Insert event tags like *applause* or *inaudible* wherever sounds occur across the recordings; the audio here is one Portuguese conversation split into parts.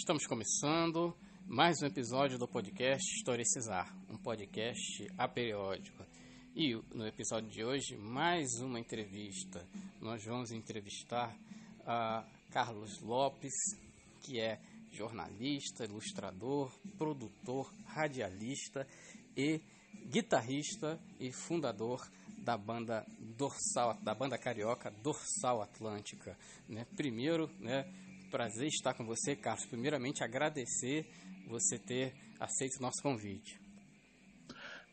Estamos começando mais um episódio do podcast Historicizar, um podcast aperiódico. E no episódio de hoje, mais uma entrevista. Nós vamos entrevistar a Carlos Lopes, que é jornalista, ilustrador, produtor, radialista e guitarrista e fundador da banda Dorsal, da banda carioca Dorsal Atlântica. Né? Primeiro, né, prazer estar com você, Carlos. Primeiramente, agradecer você ter aceito o nosso convite.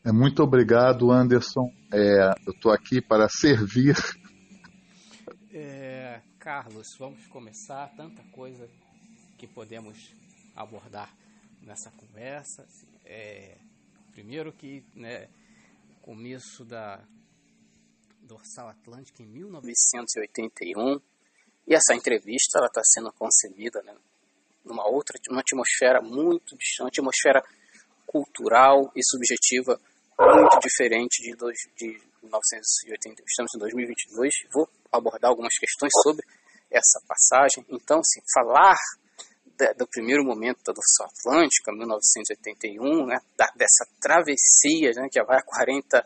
É, muito obrigado, Anderson. É, eu estou aqui para servir. É, Carlos, vamos começar. Tanta coisa que podemos abordar nessa conversa. É, primeiro que, né, começo da Dorsal Atlântica em 1981 e essa entrevista está sendo concebida né, numa outra, uma atmosfera muito distante, uma atmosfera cultural e subjetiva muito diferente de, dois, de 1980. Estamos em 2022. Vou abordar algumas questões sobre essa passagem. Então, assim, falar do primeiro momento da Dorsal Atlântica, 1981, né, dessa travessia né, que já vai a 40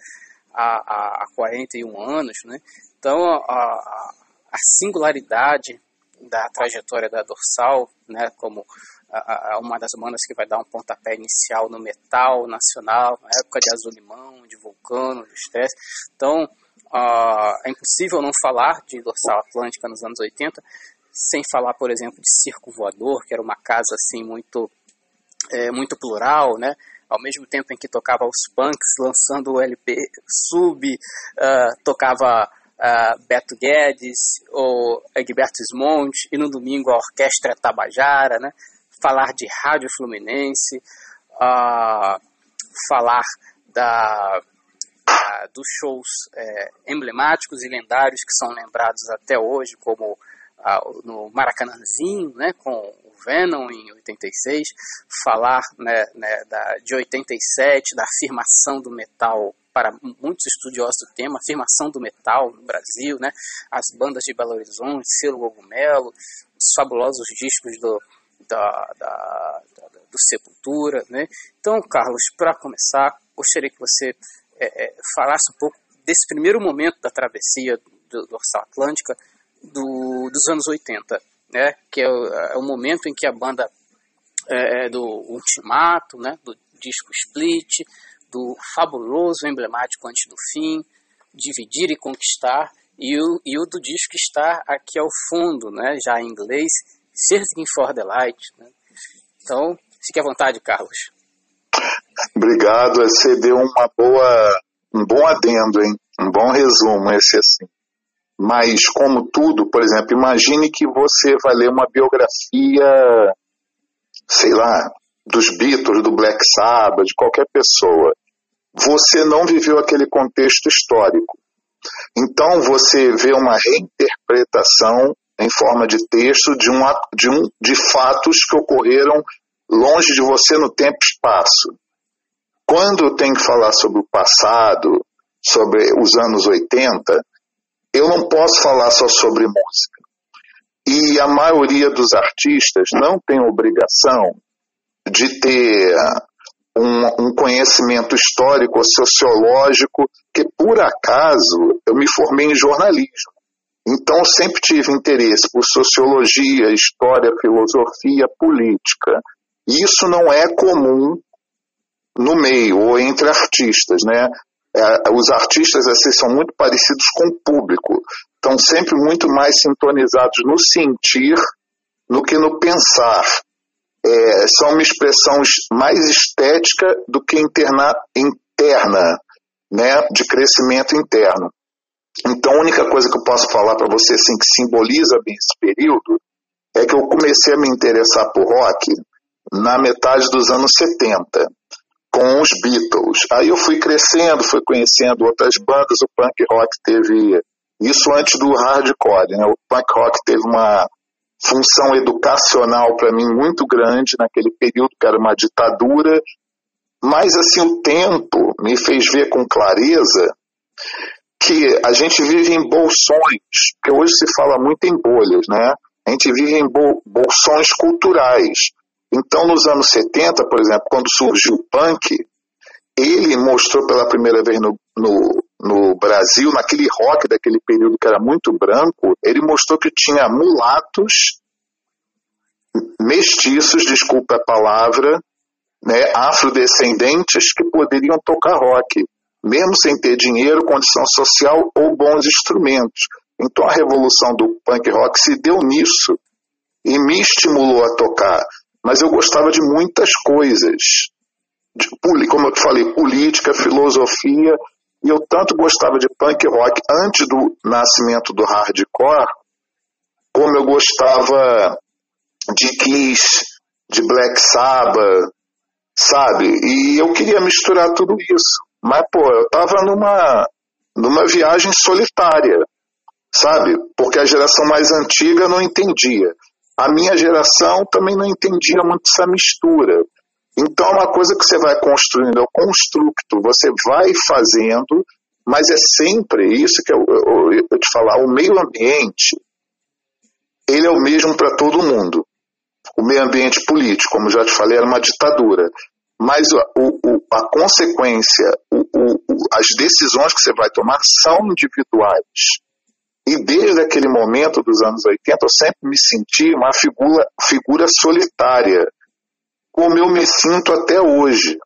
a, a, a 41 anos, né? Então, a singularidade da trajetória da Dorsal, né, como a, a, uma das bandas que vai dar um pontapé inicial no metal nacional, na época de Azul Limão, de Vulcano, de Stress. Então, uh, é impossível não falar de Dorsal Atlântica nos anos 80, sem falar, por exemplo, de Circo Voador, que era uma casa assim muito, é, muito plural, né? ao mesmo tempo em que tocava os punks lançando o LP sub, uh, tocava uh, Beto Guedes ou Egberto Smonte, e no domingo a Orquestra Tabajara, né? falar de Rádio Fluminense, uh, falar da, da, dos shows é, emblemáticos e lendários que são lembrados até hoje, como uh, no Maracanãzinho, né, com Venom em 86, falar né, né, da, de 87, da afirmação do metal para muitos estudiosos do tema, afirmação do metal no Brasil, né? as bandas de Belo Horizonte, Selo Cogumelo, os fabulosos discos do, da, da, da, do Sepultura. Né? Então, Carlos, para começar, gostaria que você é, é, falasse um pouco desse primeiro momento da travessia do, do Atlântica do, dos anos 80, né? que é o, é o momento em que a banda é, é do Ultimato, né? do disco Split, do fabuloso emblemático Antes do Fim, Dividir e Conquistar, e o, e o do disco que está aqui ao fundo, né, já em inglês, Searching for the Light. Né? Então, fique à vontade, Carlos. Obrigado, você deu uma boa, um bom adendo, hein? um bom resumo esse assim. Mas, como tudo, por exemplo, imagine que você vai ler uma biografia, sei lá, dos Beatles, do Black Sabbath, de qualquer pessoa você não viveu aquele contexto histórico. Então você vê uma reinterpretação em forma de texto de, um, de, um, de fatos que ocorreram longe de você no tempo e espaço. Quando eu tenho que falar sobre o passado, sobre os anos 80, eu não posso falar só sobre música. E a maioria dos artistas não tem obrigação de ter um, um conhecimento histórico ou sociológico, que por acaso eu me formei em jornalismo. Então sempre tive interesse por sociologia, história, filosofia, política. Isso não é comum no meio ou entre artistas, né? É, os artistas assim são muito parecidos com o público, estão sempre muito mais sintonizados no sentir do que no pensar. É, são uma expressão mais estética do que interna, interna, né, de crescimento interno. Então, a única coisa que eu posso falar para você assim, que simboliza bem esse período é que eu comecei a me interessar por rock na metade dos anos 70, com os Beatles. Aí eu fui crescendo, fui conhecendo outras bandas, o punk rock teve isso antes do hardcore, né? O punk rock teve uma função educacional para mim muito grande naquele período que era uma ditadura, mas assim o tempo me fez ver com clareza que a gente vive em bolsões, que hoje se fala muito em bolhas, né? A gente vive em bolsões culturais. Então, nos anos 70, por exemplo, quando surgiu o punk, ele mostrou pela primeira vez no, no, no, Brasil, naquele rock daquele período que era muito branco, ele mostrou que tinha mulatos, mestiços, desculpa a palavra, né, afrodescendentes que poderiam tocar rock, mesmo sem ter dinheiro, condição social ou bons instrumentos. Então a revolução do punk rock se deu nisso e me estimulou a tocar. Mas eu gostava de muitas coisas, de, como eu falei, política, filosofia, e eu tanto gostava de punk rock antes do nascimento do hardcore, como eu gostava de Kiss, de Black Sabbath, sabe? E eu queria misturar tudo isso. Mas, pô, eu tava numa, numa viagem solitária, sabe? Porque a geração mais antiga não entendia. A minha geração também não entendia muito essa mistura. Então, é uma coisa que você vai construindo, é o construto, você vai fazendo, mas é sempre isso que eu, eu, eu te falar, o meio ambiente, ele é o mesmo para todo mundo. O meio ambiente político, como já te falei, era uma ditadura. Mas o, o, a consequência, o, as decisões que você vai tomar são individuais. E desde aquele momento dos anos 80, eu sempre me senti uma figura, figura solitária, como eu me sinto até hoje.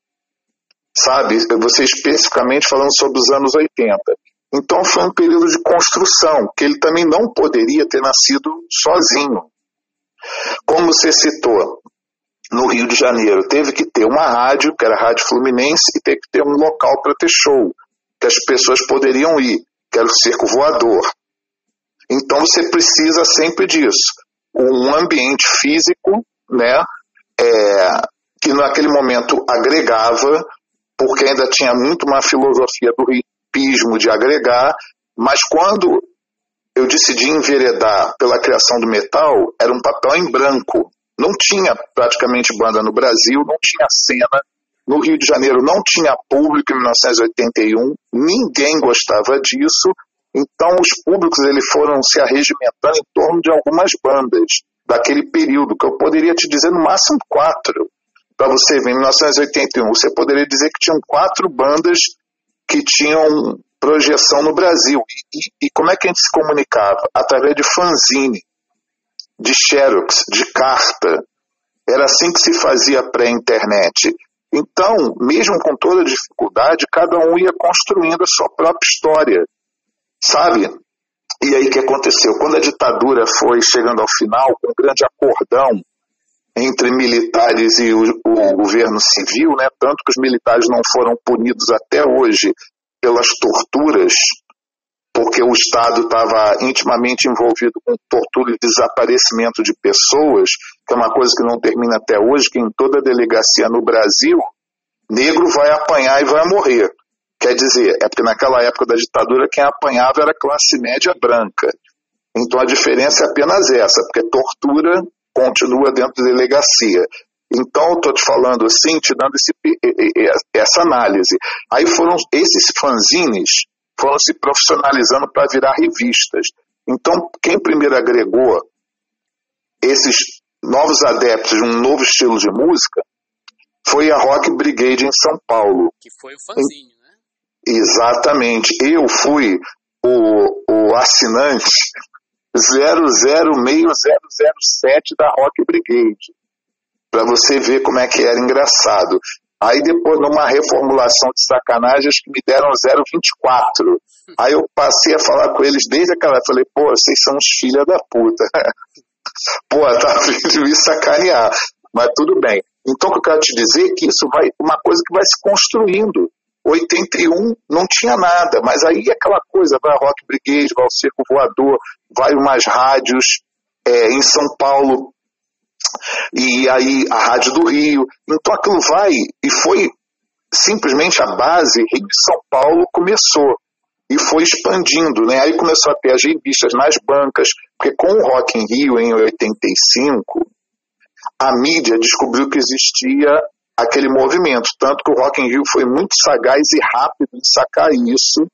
Sabe? Você especificamente falando sobre os anos 80. Então foi um período de construção, que ele também não poderia ter nascido sozinho. Como você citou, no Rio de Janeiro teve que ter uma rádio, que era a Rádio Fluminense, e teve que ter um local para ter show, que as pessoas poderiam ir, que era o Circo Voador. Então você precisa sempre disso. Um ambiente físico, né, é, que naquele momento agregava, porque ainda tinha muito uma filosofia do hipismo de agregar, mas quando eu decidi enveredar pela criação do metal, era um papel em branco. Não tinha praticamente banda no Brasil, não tinha cena. No Rio de Janeiro não tinha público em 1981, ninguém gostava disso, então os públicos eles foram se arregimentando em torno de algumas bandas daquele período, que eu poderia te dizer no máximo quatro. Para você ver, em 1981, você poderia dizer que tinham quatro bandas que tinham projeção no Brasil. E, e, como é que a gente se comunicava? Através de fanzine, de xerox, de carta. Era assim que se fazia pré-internet. Então, mesmo com toda dificuldade, cada um ia construindo a sua própria história. Sabe? E aí o que aconteceu? Quando a ditadura foi chegando ao final, com um grande acordão entre militares e o, o, governo civil, né, tanto que os militares não foram punidos até hoje pelas torturas, porque o Estado estava intimamente envolvido com tortura e desaparecimento de pessoas, que é uma coisa que não termina até hoje, que em toda delegacia no Brasil, negro vai apanhar e vai morrer. Quer dizer, é porque naquela época da ditadura quem apanhava era a classe média branca. Então a diferença é apenas essa, porque tortura continua dentro da delegacia. Então, estou te falando assim, te dando esse, essa análise. Aí foram esses fanzines foram se profissionalizando para virar revistas. Então, quem primeiro agregou esses novos adeptos de um novo estilo de música foi a Rock Brigade em São Paulo. Que foi o fanzine. Exatamente. Eu fui o, o assinante 006007 da Rock Brigade. Para você ver como é que era engraçado. Aí depois, numa reformulação de sacanagem, acho que me deram 024. Aí eu passei a falar com eles desde aquela. Falei, pô, vocês são os filha da puta. *laughs* pô, tá vindo me sacanear. Mas tudo bem. Então, o que eu quero te dizer é que isso vai, uma coisa que vai se construindo. 81 não tinha nada, mas aí aquela coisa, vai a Rock Brigade, vai o Circo Voador, vai umas rádios é, em São Paulo, e aí a Rádio do Rio. Então aquilo vai, e foi simplesmente a base, Rio de São Paulo começou e foi expandindo, né? Aí começou a ter as revistas nas bancas, porque com o Rock in Rio em 85, a mídia descobriu que existia aquele movimento. Tanto que o Rock in Rio foi muito sagaz e rápido em sacar isso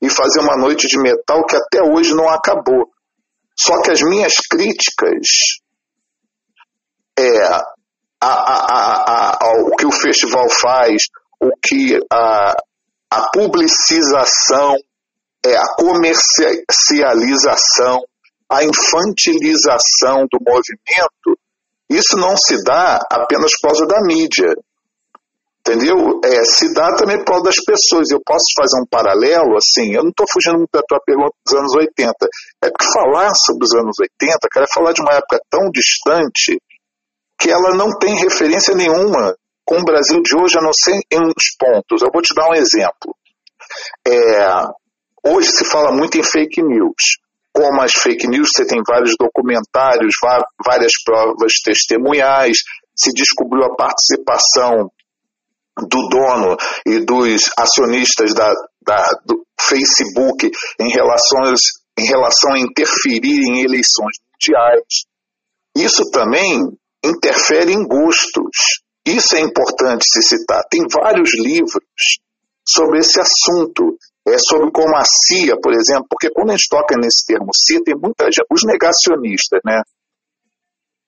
e fazer uma noite de metal que até hoje não acabou. Só que as minhas críticas é a, a, a, o que o festival faz, o que a, a publicização, é, a comercialização, a infantilização do movimento, isso não se dá apenas por causa da mídia. Entendeu? É, se dá também por causa das pessoas. Eu posso fazer um paralelo, assim, eu não estou fugindo muito da tua pergunta dos anos 80. É porque falar sobre os anos 80, cara, é falar de uma época tão distante que ela não tem referência nenhuma com o Brasil de hoje, a não ser em uns pontos. Eu vou te dar um exemplo. É, hoje se fala muito em fake news. Como as fake news, você tem vários documentários, várias provas testemunhais, se descobriu a participação do dono e dos acionistas da, da, do Facebook em, em relação a interferir em eleições mundiais. Isso também interfere em gostos. Isso é importante se citar. Tem vários livros sobre esse assunto. É sobre como a CIA, por exemplo, porque quando a gente toca nesse termo CIA, tem muita gente, os negacionistas, né?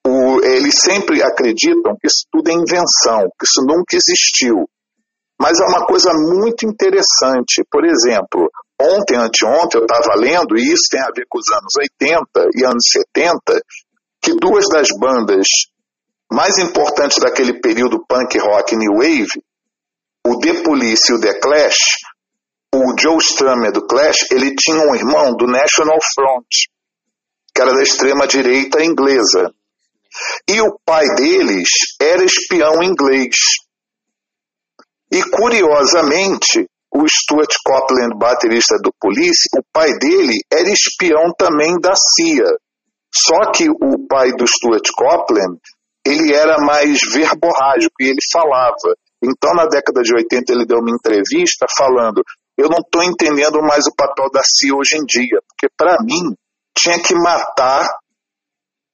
O, eles sempre acreditam que isso tudo é invenção, que isso nunca existiu. Mas é uma coisa muito interessante. Por exemplo, ontem, anteontem, eu estava lendo, e isso tem a ver com os anos 80 e anos 70, que duas das bandas mais importantes daquele período punk rock new wave, o The Police e o The Clash, o Joe Strummer do Clash, ele tinha um irmão do National Front, que era da extrema direita inglesa. E o pai deles era espião inglês. E curiosamente, o Stuart Copeland, baterista do Police, o pai dele era espião também da CIA. Só que o pai do Stuart Copeland, ele era mais verborrágico e ele falava. Então, na década de 80, ele deu uma entrevista falando: Eu não estou entendendo mais o papel da CIA hoje em dia, porque para mim tinha que matar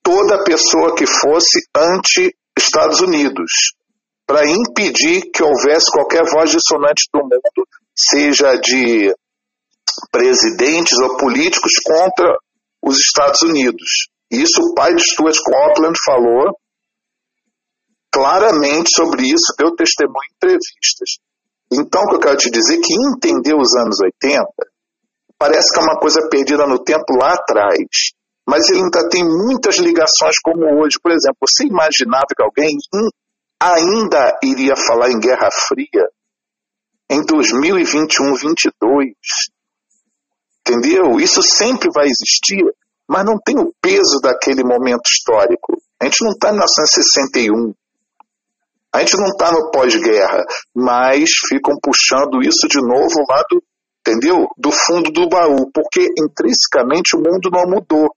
toda pessoa que fosse anti-Estados Unidos, para impedir que houvesse qualquer voz dissonante do mundo, seja de presidentes ou políticos contra os Estados Unidos. Isso o pai de Stuart Copeland falou claramente sobre isso, deu testemunho em entrevistas. Então, o que eu quero te dizer é que entender os anos 80 parece que é uma coisa perdida no tempo lá atrás mas ele ainda tem muitas ligações como hoje. Por exemplo, você imaginava que alguém ainda iria falar em Guerra Fria em 2021, 22? Entendeu? Isso sempre vai existir, mas não tem o peso daquele momento histórico. A gente não está em 1961. A gente não está no pós-guerra, mas ficam puxando isso de novo lá do, entendeu? Do fundo do baú, porque intrinsecamente o mundo não mudou.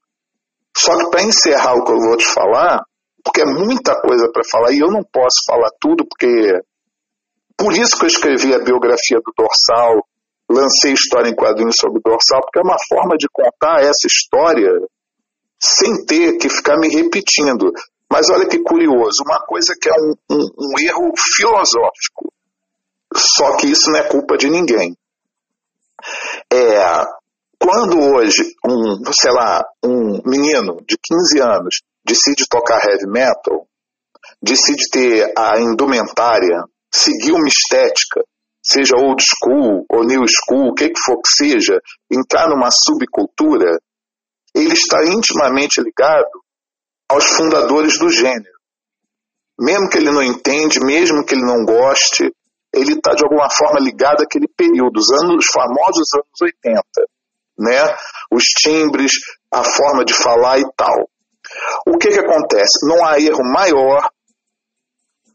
Só que para encerrar o que eu vou te falar, porque é muita coisa para falar e eu não posso falar tudo, porque. Por isso que eu escrevi a biografia do Dorsal, lancei história em quadrinhos sobre o Dorsal, porque é uma forma de contar essa história sem ter que ficar me repetindo. Mas olha que curioso, uma coisa que é um, um, um erro filosófico, só que isso não é culpa de ninguém. É, quando hoje um, sei lá, um menino de 15 anos decide tocar heavy metal, decide ter a indumentária, seguir uma estética, seja old school ou new school, o que, que for que seja, entrar numa subcultura, ele está intimamente ligado aos fundadores do gênero. Mesmo que ele não entende, mesmo que ele não goste, ele está de alguma forma ligado àquele período, os anos os famosos anos 80 né? Os timbres, a forma de falar e tal. O que que acontece? Não há erro maior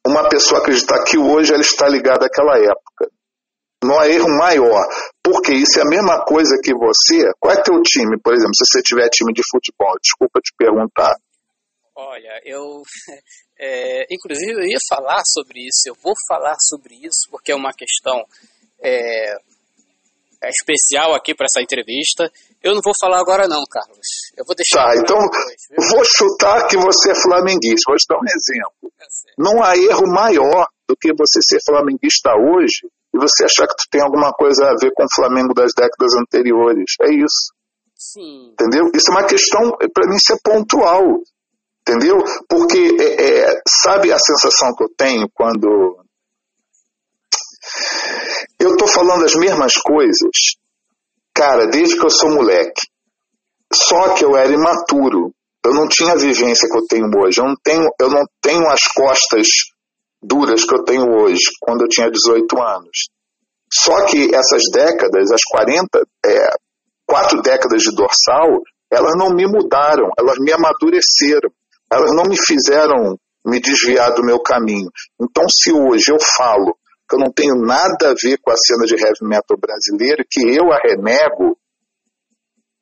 uma pessoa acreditar que hoje ela está ligada àquela época. Não há erro maior, porque isso é a mesma coisa que você. Qual é teu time, por exemplo, se você tiver time de futebol? Desculpa te perguntar. Olha, eu, *laughs* é, inclusive, eu ia falar sobre isso. Eu vou falar sobre isso porque é uma questão é, é especial aqui para essa entrevista. Eu não vou falar agora não, Carlos. Eu vou deixar. Tá, então depois, vou chutar que você é flamenguista. Vou te dar um exemplo. É não há erro maior do que você ser flamenguista hoje e você achar que tu tem alguma coisa a ver com o Flamengo das décadas anteriores. É isso. Sim. Entendeu? Isso é uma questão, para mim, isso é pontual. Entendeu? Porque, é, é, sabe a sensação que eu tenho quando. Eu estou falando as mesmas coisas, cara, desde que eu sou moleque. Só que eu era imaturo. Eu não tinha a vivência que eu tenho hoje. Eu não tenho, eu não tenho as costas duras que eu tenho hoje, quando eu tinha 18 anos. Só que essas décadas, as 40, é, quatro décadas de dorsal, elas não me mudaram, elas me amadureceram, elas não me fizeram me desviar do meu caminho. Então, se hoje eu falo que eu não tenho nada a ver com a cena de heavy metal brasileira, que eu a renego,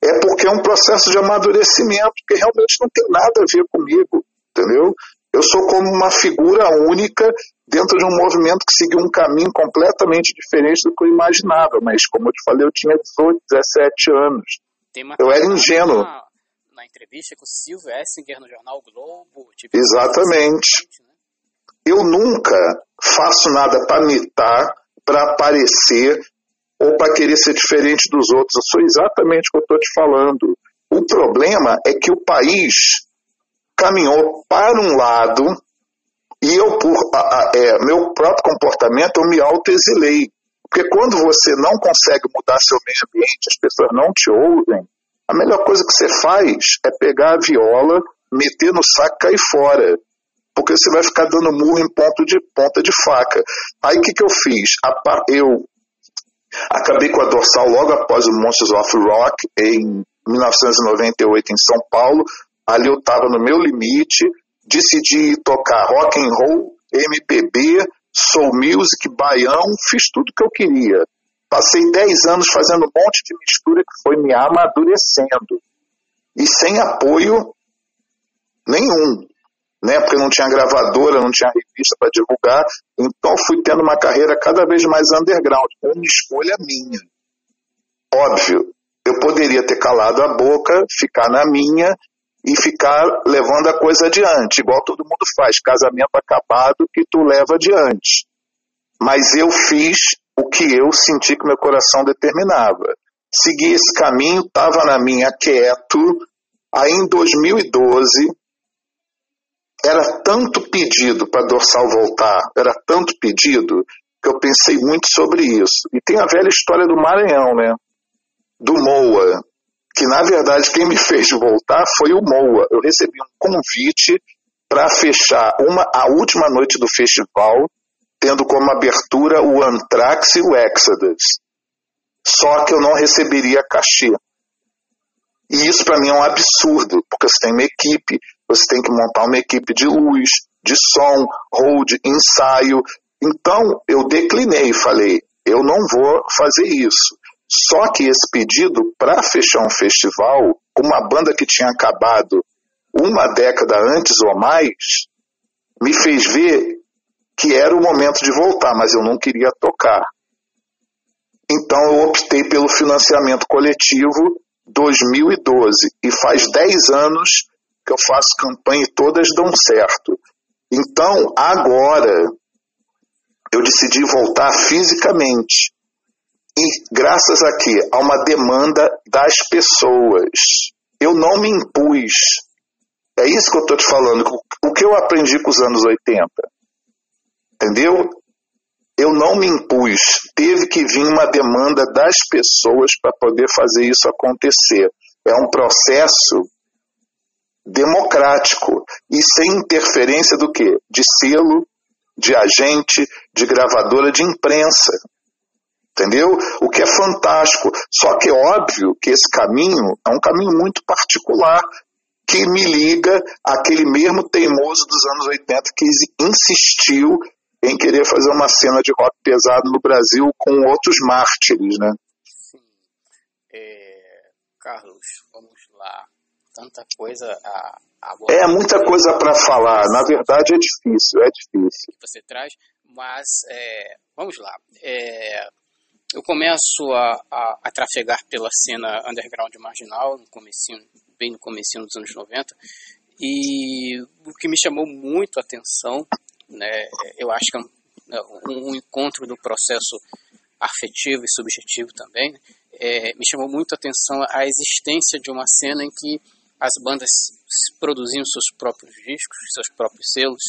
é porque é um processo de amadurecimento, que realmente não tem nada a ver comigo, entendeu? Eu sou como uma figura única dentro de um movimento que seguiu um caminho completamente diferente do que eu imaginava, mas como eu te falei, eu tinha 18, 17 anos. eu era ingênuo. Na, na, entrevista com o Silvio Essinger no jornal Globo. Tipo, Exatamente. Né? Eu nunca faço nada para mitar, para aparecer ou para querer ser diferente dos outros. Eu sou exatamente o que eu estou te falando. O problema é que o país caminhou para um lado e eu, por a, a, é, meu próprio comportamento, eu me autoexilei. Porque quando você não consegue mudar seu meio ambiente, as pessoas não te ouvem, a melhor coisa que você faz é pegar a viola, meter no saco e cair fora. Porque você vai ficar dando murro em ponto de, ponta de faca. Aí o que, que eu fiz? Eu acabei com a dorsal logo após o Monsters of Rock, em 1998, em São Paulo. Ali eu estava no meu limite, decidi tocar rock and roll, MPB, soul music, baião, fiz tudo que eu queria. Passei 10 anos fazendo um monte de mistura que foi me amadurecendo. E sem apoio nenhum. Né? Porque não tinha gravadora, não tinha revista para divulgar. Então fui tendo uma carreira cada vez mais underground. Uma escolha minha. Óbvio, eu poderia ter calado a boca, ficar na minha e ficar levando a coisa adiante, igual todo mundo faz, casamento acabado que tu leva adiante. Mas eu fiz o que eu senti que meu coração determinava. Segui esse caminho, estava na minha quieto. Aí em 2012, era tanto pedido para dorsal voltar, era tanto pedido, que eu pensei muito sobre isso. E tem a velha história do Maranhão, né? Do Moa, que na verdade quem me fez voltar foi o Moa. Eu recebi um convite para fechar uma, a última noite do festival, tendo como abertura o Anthrax e o Exodus. Só que eu não receberia cachê. E isso para mim é um absurdo, porque você tem uma equipe, você tem que montar uma equipe de luz, de som, hold, ensaio. Então eu declinei, falei, eu não vou fazer isso. Só que esse pedido para fechar um festival, uma banda que tinha acabado uma década antes ou mais, me fez ver que era o momento de voltar, mas eu não queria tocar. Então eu optei pelo financiamento coletivo 2012 e faz 10 anos que eu faço campanha e todas dão certo. Então agora eu decidi voltar fisicamente e graças a quê? A uma demanda das pessoas. Eu não me impus. É isso que eu estou te falando. O que eu aprendi com os anos 80? Entendeu? Eu não me impus. Teve que vir uma demanda das pessoas para poder fazer isso acontecer. É um processo democrático e sem interferência do quê? De selo, de agente, de gravadora de imprensa entendeu? O que é fantástico. Só que é óbvio que esse caminho é um caminho muito particular que me liga àquele mesmo teimoso dos anos 80 que insistiu em querer fazer uma cena de rock pesado no Brasil com outros mártires, né? Sim. É, Carlos, vamos lá. Tanta coisa a agora. É muita coisa para falar. Na verdade é difícil, é difícil. Você traz, mas é, vamos lá. É, eu começo a, a, a, trafegar pela cena underground marginal, no comecinho, bem no comecinho dos anos 90, e o que me chamou muito a atenção, né, eu acho que é um, né, um encontro do processo afetivo e subjetivo também, é, me chamou muito a atenção a existência de uma cena em que as bandas produziam seus próprios discos, seus próprios selos,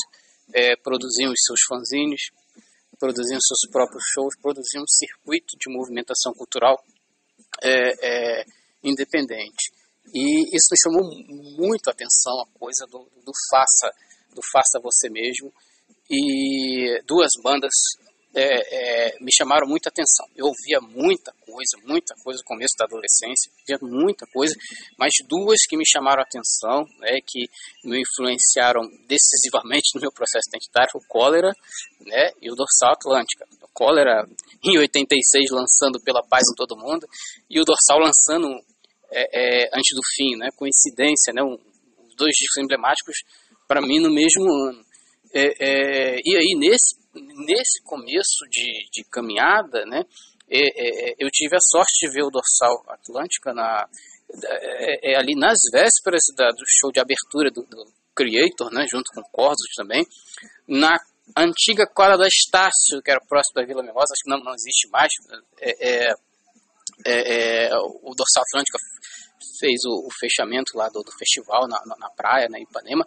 é, produziam os seus fanzines, produziam seus próprios shows, produziam um circuito de movimentação cultural é, é, independente. E isso me chamou muito a atenção, a coisa do, do faça, do faça você mesmo. E duas bandas é, é, me chamaram muita atenção. Eu ouvia muita coisa, muita coisa no começo da adolescência, via muita coisa, mas duas que me chamaram atenção, né, que me influenciaram decisivamente no meu processo identitário, o Cólera né, e o Dorsal Atlântica. O Cólera, em 86, lançando Pela Paz em Todo Mundo, e o Dorsal lançando é, é, antes do fim, né, coincidência, né, um, dois discos emblemáticos para mim no mesmo ano. É, é, e aí, nesse, nesse começo de, de caminhada, né, é, é eu tive a sorte de ver o Dorsal Atlântica na, é, é, ali nas vésperas da, do show de abertura do, do Creator, né, junto com Corsos também, na antiga quadra da Estácio, que era próximo da Vila Mimosa, acho que não, não existe mais. É, é, o Dorsal Atlântica fez o, o fechamento lá do, do festival na, na, na, praia, na Ipanema.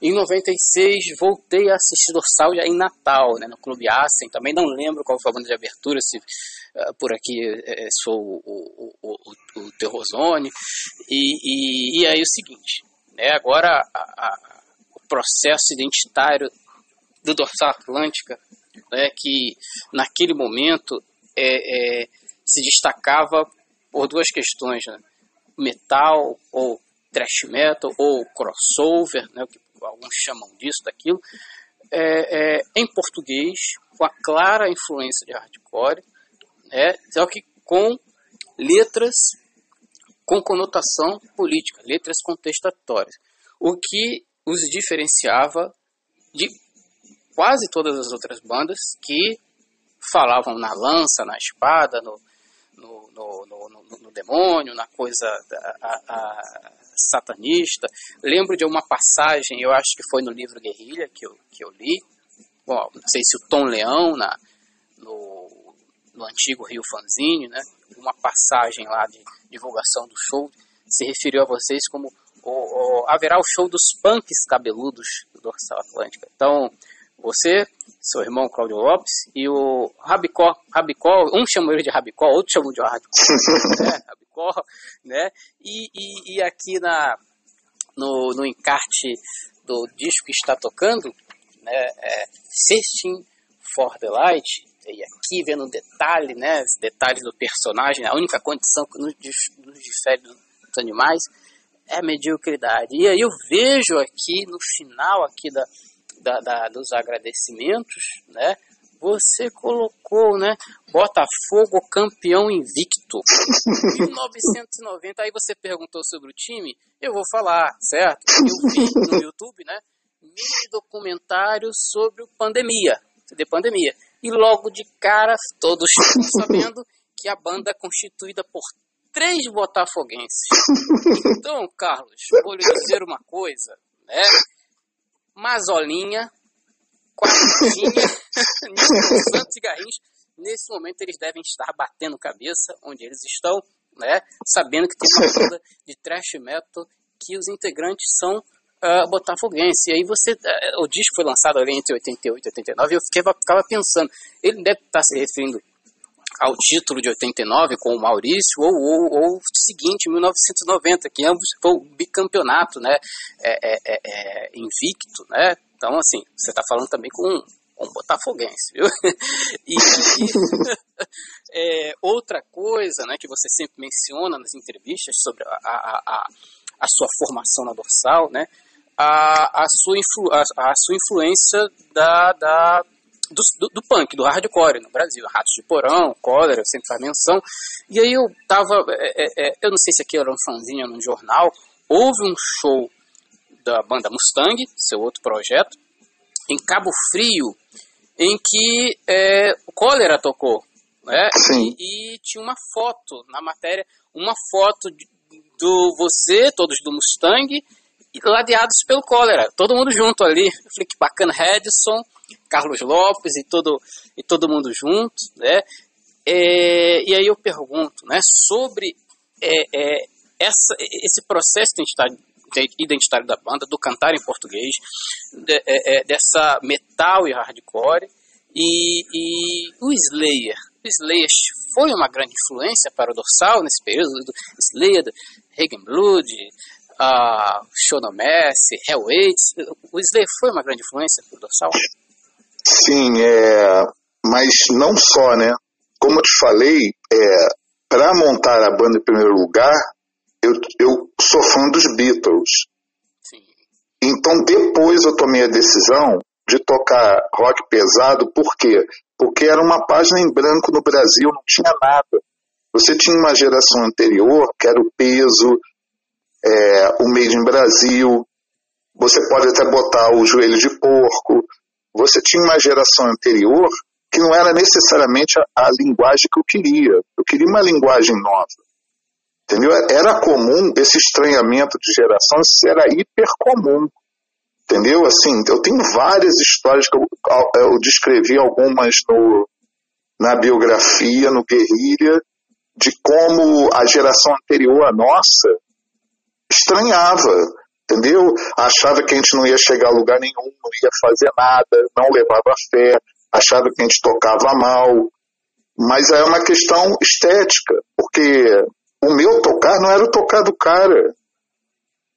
Em 96, voltei a assistir Dorsal já em Natal, né, no Clube Assen. Também não lembro qual foi a banda de abertura, se uh, por aqui sou o, o, o, o Terrozone. E, e, e, aí o seguinte, né, agora a, a, o processo identitário do Dorsal Atlântica, né, que naquele momento é, é, se destacava por duas questões, né? Metal ou thrash metal ou crossover, né, que alguns chamam disso, daquilo, é, é, em português, com a clara influência de hardcore, né, só que com letras com conotação política, letras contestatórias, o que os diferenciava de quase todas as outras bandas que falavam na lança, na espada, no, no, no, no, no demônio, na coisa da, a, a, satanista. Lembro de uma passagem, eu acho que foi no livro Guerrilha que eu, que eu li, Bom, não sei se o Tom Leão, na, no, no antigo Rio Fanzine, né, uma passagem lá de divulgação do show, se referiu a vocês como o, o, haverá o show dos punks cabeludos do Dorsal Atlântica. Então, você, seu irmão Cláudio Lopes e o Rabicó. Rabicó, um chama ele de Rabicó, outro chama de Rabicó. né? *laughs* Rabicó, né? E, e, e aqui na, no, no encarte do disco que está tocando, né, é Searching for the Light, e aqui vendo o detalhe, né, os detalhes do personagem, a única condição que nos, nos difere dos animais é a mediocridade. E aí eu vejo aqui no final aqui da, da, da, dos agradecimentos, né? Você colocou, né? Botafogo campeão invicto. *laughs* 1990. Aí você perguntou sobre o time. Eu vou falar, certo? Eu vi no YouTube, né? Mini documentário sobre pandemia, de pandemia. E logo de cara, todos *laughs* sabendo que a banda é constituída por três botafoguenses. *laughs* Então, Carlos, vou lhe dizer uma coisa, né? Mazolinha, Quartinha, *laughs* Santos e Garrincha. Nesse momento eles devem estar batendo cabeça onde eles estão, né? Sabendo que tem uma *laughs* banda de thrash metal que os integrantes são uh, botafoguenses. E aí você, uh, o disco foi lançado ali entre 88 e 89 e eu fiquei, ficava pensando, ele deve estar se referindo ao título de 89 com o Maurício, ou, ou, ou o seguinte, 1990, que ambos foi o bicampeonato, né, é, é, é, é, invicto, né, então assim, você está falando também com um, botafoguense, viu? *laughs* e *laughs* é, outra coisa, né, que você sempre menciona nas entrevistas sobre a, a, a, a sua formação na dorsal, né, a, a, sua, influ, a, a sua influência da, da do, do, do, punk, do hardcore no Brasil. Ratos de Porão, Cólera, sempre faz menção. E aí eu tava, é, é, é, eu não sei se aqui era um fanzinho ou num jornal, houve um show da banda Mustang, seu outro projeto, em Cabo Frio, em que é, o Cólera tocou. Né? E, e, tinha uma foto na matéria, uma foto de, do você, todos do Mustang, ladeados pelo Cólera, todo mundo junto ali. Eu falei que bacana, Redson, Carlos Lopes e todo, e todo mundo junto, né? É, e aí eu pergunto, né, sobre é, é, essa, esse processo identitário da banda, do cantar em português, de, é, é, dessa metal e hardcore. E, e o Slayer. O Slayer foi uma grande influência para o Dorsal nesse período. Do Slayer, Hagen Blood, uh, Show No Mercy, Hell Aids. O Slayer foi uma grande influência para o Dorsal? Sim, é, mas não só, né? Como eu te falei, é, para montar a banda em primeiro lugar, eu, eu sou fã dos Beatles. Sim. Então depois eu tomei a decisão de tocar rock pesado, por quê? Porque era uma página em branco no Brasil, não tinha nada. Você tinha uma geração anterior, que era o peso, é, o Made in Brasil, você pode até botar o joelho de porco. Você tinha uma geração anterior que não era necessariamente a, a linguagem que eu queria. Eu queria uma linguagem nova. Entendeu? Era comum esse estranhamento de geração, isso era hiper comum. Entendeu? Assim, eu tenho várias histórias que eu, eu descrevi algumas no, na biografia, no Guerrilha, de como a geração anterior à nossa estranhava, entendeu? Achava que a gente não ia chegar a lugar nenhum, não ia fazer nada, não levava fé, achava que a gente tocava mal. Mas é uma questão estética, porque o meu tocar não era o tocar do cara.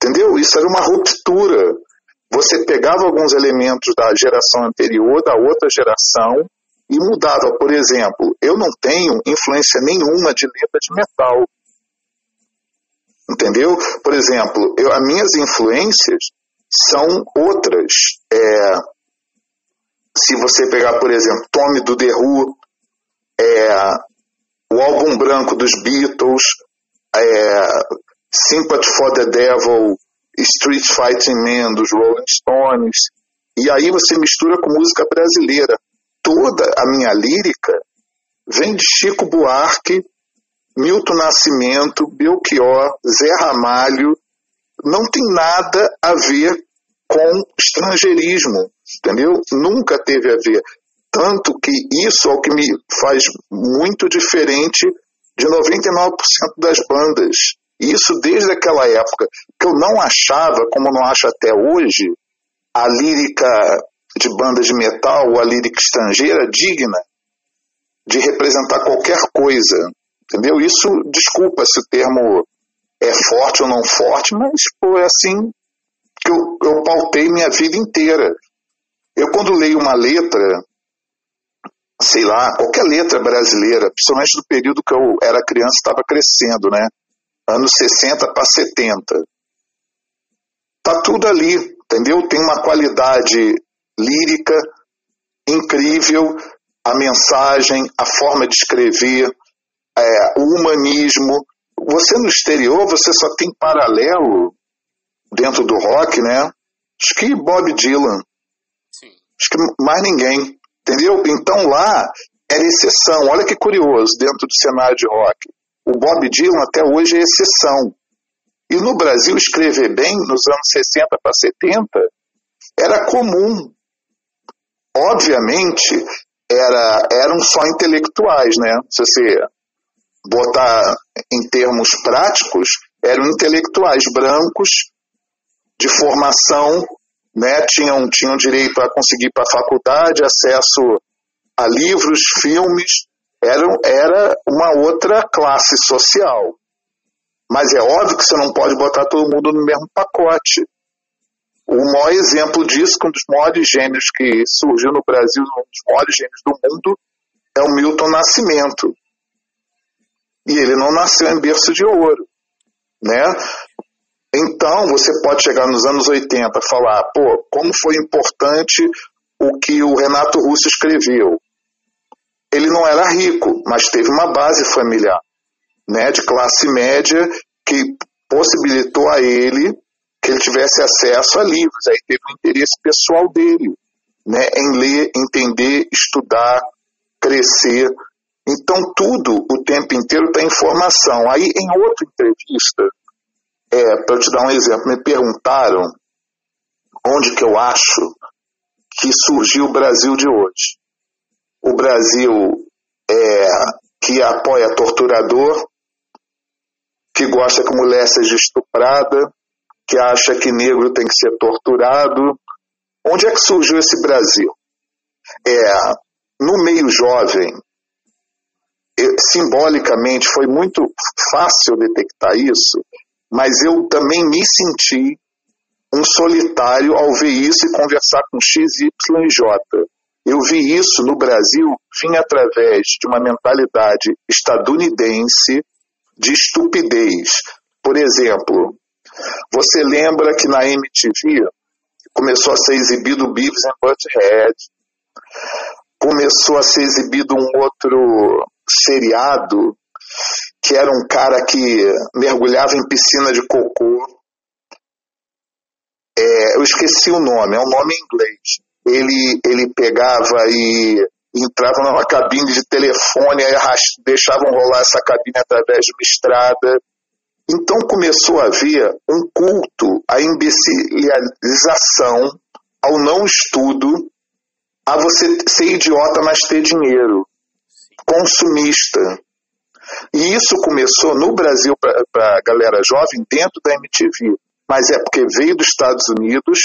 Entendeu? Isso era uma ruptura. Você pegava alguns elementos da geração anterior, da outra geração, e mudava. Por exemplo, eu não tenho influência nenhuma de letra de metal. Entendeu? Por exemplo, eu, as minhas influências são outras. É, se você pegar, por exemplo, Tommy do The Who, é, o álbum branco dos Beatles, é, Sympathy for the Devil, Street Fighting Man dos Rolling Stones, e aí você mistura com música brasileira. Toda a minha lírica vem de Chico Buarque, Milton Nascimento, Belchior, Zé Ramalho, não tem nada a ver com estrangeirismo, entendeu? Nunca teve a ver. Tanto que isso é o que me faz muito diferente de 99% das bandas. Isso desde aquela época, que eu não achava, como não acho até hoje, a lírica de bandas de metal ou a lírica estrangeira digna de representar qualquer coisa. Entendeu? Isso, desculpa se o termo é forte ou não forte, mas pô, é assim que eu, eu pautei minha vida inteira. Eu, quando leio uma letra, sei lá, qualquer letra brasileira, principalmente do período que eu era criança, estava crescendo, né? Anos 60 para 70. Tá tudo ali, entendeu? Tem uma qualidade lírica incrível, a mensagem, a forma de escrever, é, o humanismo. Você no exterior, você só tem paralelo dentro do rock, né? Acho que Bob Dylan. Sim. Acho que mais ninguém. Entendeu? Então lá era exceção. Olha que curioso dentro do cenário de rock. O Bob Dylan até hoje é exceção. E no Brasil, escrever bem, nos anos 60 para 70, era comum. Obviamente, era, eram só intelectuais, né? Se você botar em termos práticos, eram intelectuais brancos de formação, né, tinham, tinham direito a conseguir para a faculdade, acesso a livros, filmes, era, era uma outra classe social. Mas é óbvio que você não pode botar todo mundo no mesmo pacote. O maior exemplo disso, um dos maiores gênios que surgiu no Brasil, um dos maiores gênios do mundo, é o Milton Nascimento. E ele não nasceu em berço de ouro, né? Então, você pode chegar nos anos 80 e falar, pô, como foi importante o que o Renato Russo escreveu. Ele não era rico, mas teve uma base familiar, né, de classe média que possibilitou a ele que ele tivesse acesso a livros. Aí teve um interesse pessoal dele, né, em ler, entender, estudar, crescer. Então, tudo o tempo inteiro está em formação. Aí, em outra entrevista, é, para te dar um exemplo, me perguntaram onde que eu acho que surgiu o Brasil de hoje. O Brasil é, que apoia torturador, que gosta que mulher seja estuprada, que acha que negro tem que ser torturado. Onde é que surgiu esse Brasil? É, no meio jovem, simbolicamente foi muito fácil detectar isso, mas eu também me senti um solitário ao ver isso e conversar com X, Y e J. Eu vi isso no Brasil, vim através de uma mentalidade estadunidense de estupidez. Por exemplo, você lembra que na MTV começou a ser exibido Beavis and Butthead, começou a ser exibido um outro seriado que era um cara que mergulhava em piscina de cocô. É, eu esqueci o nome, é um nome em inglês. Ele, ele pegava e entrava numa cabine de telefone, e deixavam rolar essa cabine através de uma estrada. Então começou a haver um culto à imbecilização, ao não estudo, a você ser idiota, mas ter dinheiro, consumista. E isso começou no Brasil para a galera jovem dentro da MTV. Mas é porque veio dos Estados Unidos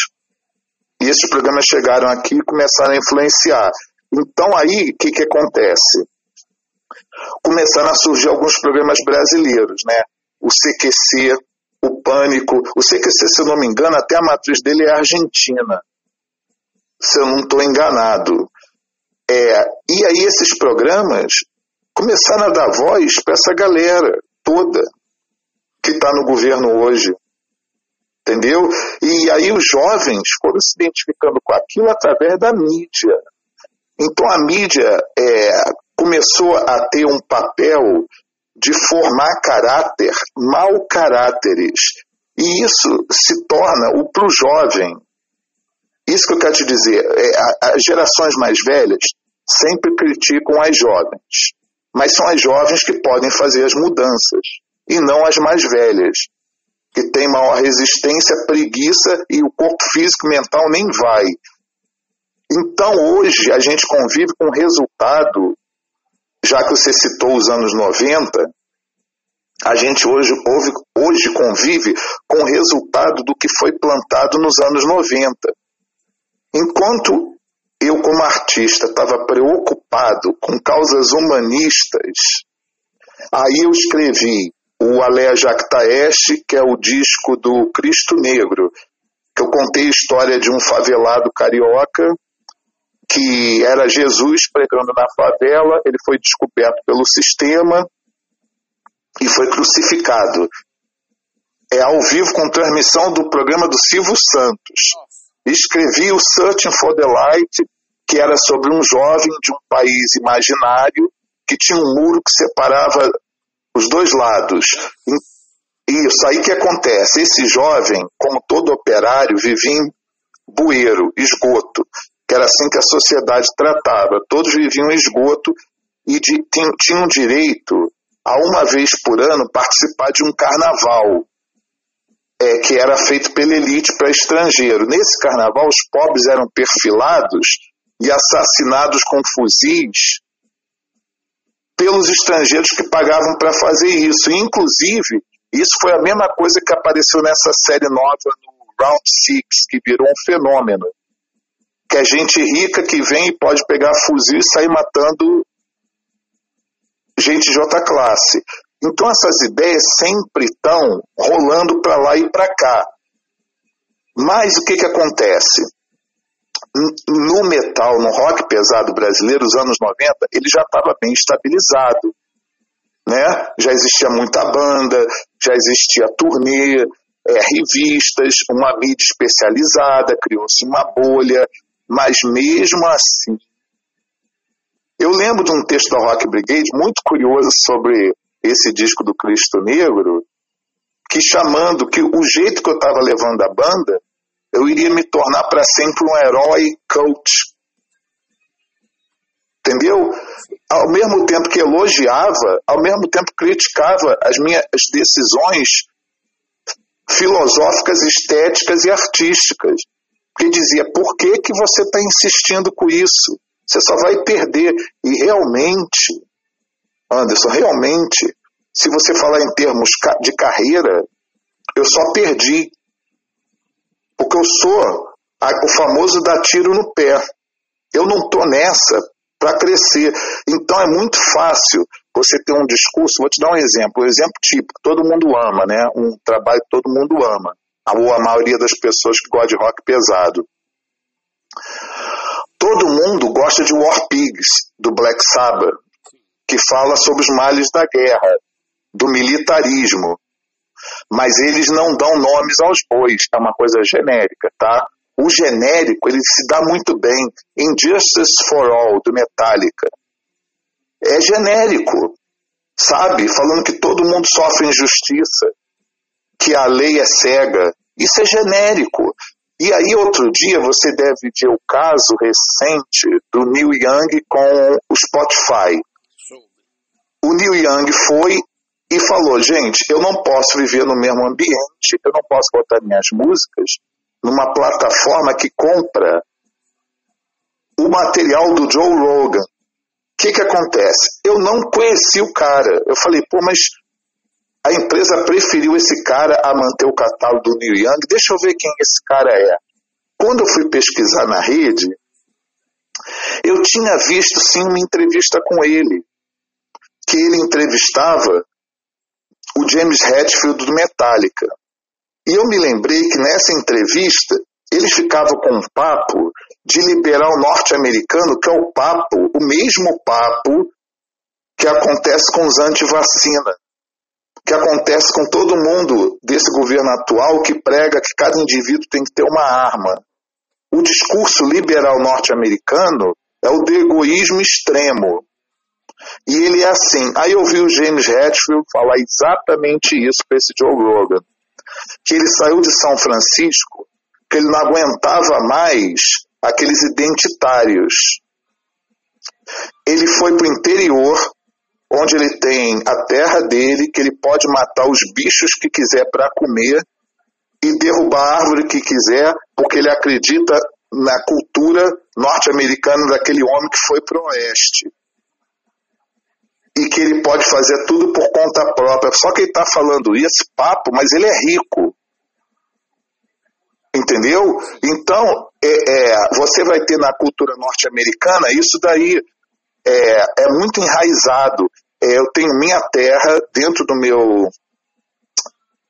e esses programas chegaram aqui e começaram a influenciar. Então aí, o que, que acontece? Começaram a surgir alguns programas brasileiros, né? O CQC, o Pânico. O CQC, se eu não me engano, até a matriz dele é argentina. Se eu não estou enganado. É, e aí esses programas começaram a dar voz para essa galera toda que está no governo hoje. Entendeu? E aí os jovens foram se identificando com aquilo através da mídia. Então a mídia é, começou a ter um papel de formar caráter, mau caráteres. E isso se torna o para o jovem. Isso que eu quero te dizer. É, as gerações mais velhas sempre criticam as jovens. Mas são as jovens que podem fazer as mudanças. E não as mais velhas. Que têm maior resistência, preguiça e o corpo físico e mental nem vai. Então hoje a gente convive com o resultado, já que você citou os anos 90, a gente hoje, hoje convive com o resultado do que foi plantado nos anos 90. Enquanto eu, como artista, estava preocupado com causas humanistas, aí eu escrevi o Alea Jactaeste, que é o disco do Cristo Negro, que eu contei a história de um favelado carioca que era Jesus pregando na favela, ele foi descoberto pelo sistema e foi crucificado. É ao vivo com transmissão do programa do Silvio Santos. Escrevi o Searching for the Light, que era sobre um jovem de um país imaginário que tinha um muro que separava os dois lados. Isso aí que acontece. Esse jovem, como todo operário, vivia em bueiro, esgoto que era assim que a sociedade tratava. Todos viviam em esgoto e tinham, tinham direito a uma vez por ano participar de um carnaval é, que era feito pela elite para estrangeiro. Nesse carnaval, os pobres eram perfilados e assassinados com fuzis pelos estrangeiros que pagavam para fazer isso. inclusive, isso foi a mesma coisa que apareceu nessa série nova no Round Six, que virou um fenômeno que é gente rica que vem e pode pegar fuzil e sair matando gente de outra classe. Então essas ideias sempre estão rolando para lá e para cá. Mas o que, que acontece? No metal, no rock pesado brasileiro, os anos 90, ele já estava bem estabilizado. Né? Já existia muita banda, já existia turnê, é, revistas, uma mídia especializada, criou-se uma bolha, mas mesmo assim, eu lembro de um texto da Rock Brigade muito curioso sobre esse disco do Cristo Negro, que chamando que o jeito que eu estava levando a banda, eu iria me tornar para sempre um herói coach. Entendeu? Ao mesmo tempo que elogiava, ao mesmo tempo criticava as minhas decisões filosóficas, estéticas e artísticas. Porque dizia, por que, que você está insistindo com isso? Você só vai perder. E realmente, Anderson, realmente, se você falar em termos de carreira, eu só perdi. Porque eu sou o famoso dar tiro no pé. Eu não estou nessa para crescer. Então é muito fácil você ter um discurso. Vou te dar um exemplo, um exemplo típico, todo mundo ama, né? Um trabalho que todo mundo ama. Ou a maioria das pessoas que gostam de rock pesado. Todo mundo gosta de War Pigs, do Black Sabbath, que fala sobre os males da guerra, do militarismo. Mas eles não dão nomes aos bois, é uma coisa genérica, tá? O genérico, ele se dá muito bem. Injustice for All, do Metallica. É genérico, sabe? Falando que todo mundo sofre injustiça, que a lei é cega. Isso é genérico. E aí, outro dia, você deve ver o caso recente do Neil Young com o Spotify. O Neil Young foi e falou: gente, eu não posso viver no mesmo ambiente, eu não posso botar minhas músicas numa plataforma que compra o material do Joe Rogan. O que, que acontece? Eu não conheci o cara. Eu falei, pô, mas a empresa preferiu esse cara a manter o catálogo do Neil Young. Deixa eu ver quem esse cara é. Quando eu fui pesquisar na rede, eu tinha visto sim uma entrevista com ele, que ele entrevistava o James Hetfield do Metallica. E eu me lembrei que nessa entrevista eles ficavam com um papo de liberal norte-americano, que é o papo, o mesmo papo que acontece com os anti-vacina, que acontece com todo mundo desse governo atual que prega que cada indivíduo tem que ter uma arma. O discurso liberal norte-americano é o de egoísmo extremo. E ele é assim. Aí eu vi o James Hetfield falar exatamente isso para esse Joe Rogan que ele saiu de São Francisco, que ele não aguentava mais aqueles identitários. Ele foi para o interior, onde ele tem a terra dele, que ele pode matar os bichos que quiser para comer e derrubar a árvore que quiser, porque ele acredita na cultura norte-americana daquele homem que foi para o oeste e que ele pode fazer tudo por conta própria. Só que ele está falando esse papo, mas ele é rico. Entendeu? Então, é, é, você vai ter na cultura norte-americana isso daí é, é muito enraizado. É, eu tenho minha terra dentro do meu.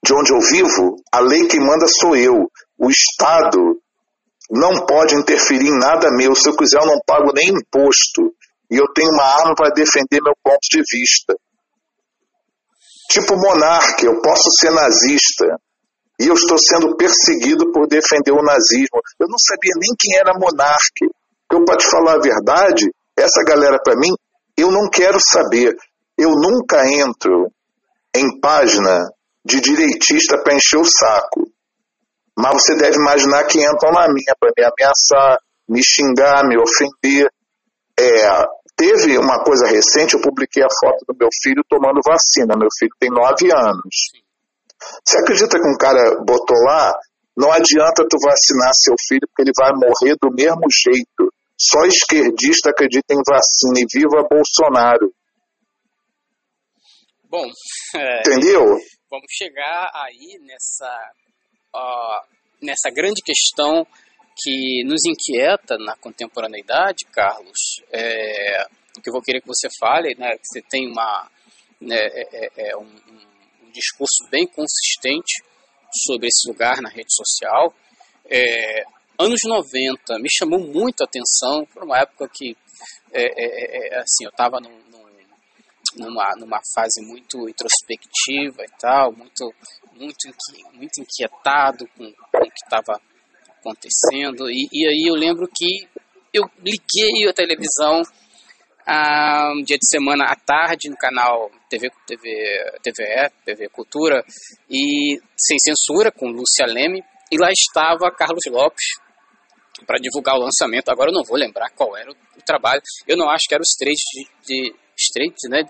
de onde eu vivo, a lei que manda sou eu. O Estado não pode interferir em nada meu. Se eu quiser, eu não pago nem imposto e eu tenho uma arma para defender meu ponto de vista. Tipo monarca, eu posso ser nazista e eu estou sendo perseguido por defender o nazismo. Eu não sabia nem quem era monarca. Eu, para te falar a verdade, essa galera, para mim, eu não quero saber. Eu nunca entro em página de direitista para encher o saco. Mas você deve imaginar que entram na minha para me ameaçar, me xingar, me ofender. É, teve uma coisa recente, eu publiquei a foto do meu filho tomando vacina. Meu filho tem nove anos. Você acredita que um cara botou lá? Não adianta tu vacinar seu filho porque ele vai morrer do mesmo jeito. Só esquerdista acredita em vacina e viva Bolsonaro. Bom, é, entendeu? Vamos chegar aí nessa, uh, nessa grande questão que nos inquieta na contemporaneidade, Carlos, é, que eu vou querer que você fale, né, que você tem uma, né, é, é, é um, um, discurso bem consistente sobre esse lugar na rede social. É, anos 90 me chamou muito a atenção, por uma época que é, é, assim, eu estava num, numa, numa fase muito introspectiva e tal, muito, muito, muito inquietado com, com o que estava acontecendo. E, e aí eu lembro que eu liguei a televisão ah, um dia de semana à tarde no canal TV, TV, TVE, TV Cultura, e sem censura, com Lúcia Leme, e lá estava Carlos Lopes para divulgar o lançamento. Agora eu não vou lembrar qual era o, o trabalho. Eu não acho que era o Straight de, de né?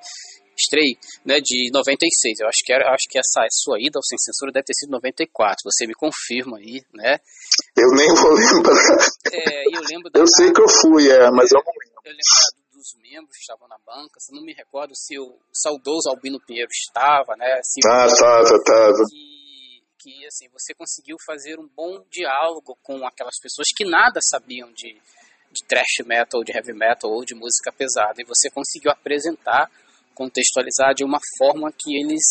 Stray, né, de 96. Eu acho que era, acho que essa sua ida ao sem censura deve ter sido 94. Você me confirma aí, né? Eu nem vou lembrar. É, eu lembro Eu sei que eu fui, é, mas eu não lembro. Eu lembro dos membros que estavam na banca. Se não me recordo se o saudoso Albino Pinheiro estava, né? Se ah, estava, estava. Que, que assim você conseguiu fazer um bom diálogo com aquelas pessoas que nada sabiam de, de thrash metal, de heavy metal ou de música pesada e você conseguiu apresentar, contextualizar de uma forma que eles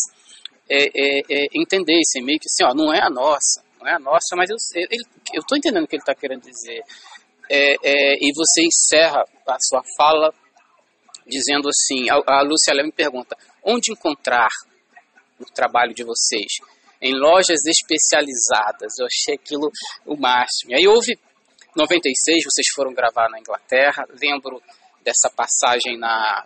é, é, é, entendessem meio que assim, ó, não é a nossa, não é a nossa, mas eu estou entendendo o que ele está querendo dizer. É, é, e você encerra a sua fala dizendo assim, a, a Lúcia me pergunta, onde encontrar o trabalho de vocês? Em lojas especializadas. Eu achei aquilo o máximo. Aí houve 96, vocês foram gravar na Inglaterra. Lembro dessa passagem na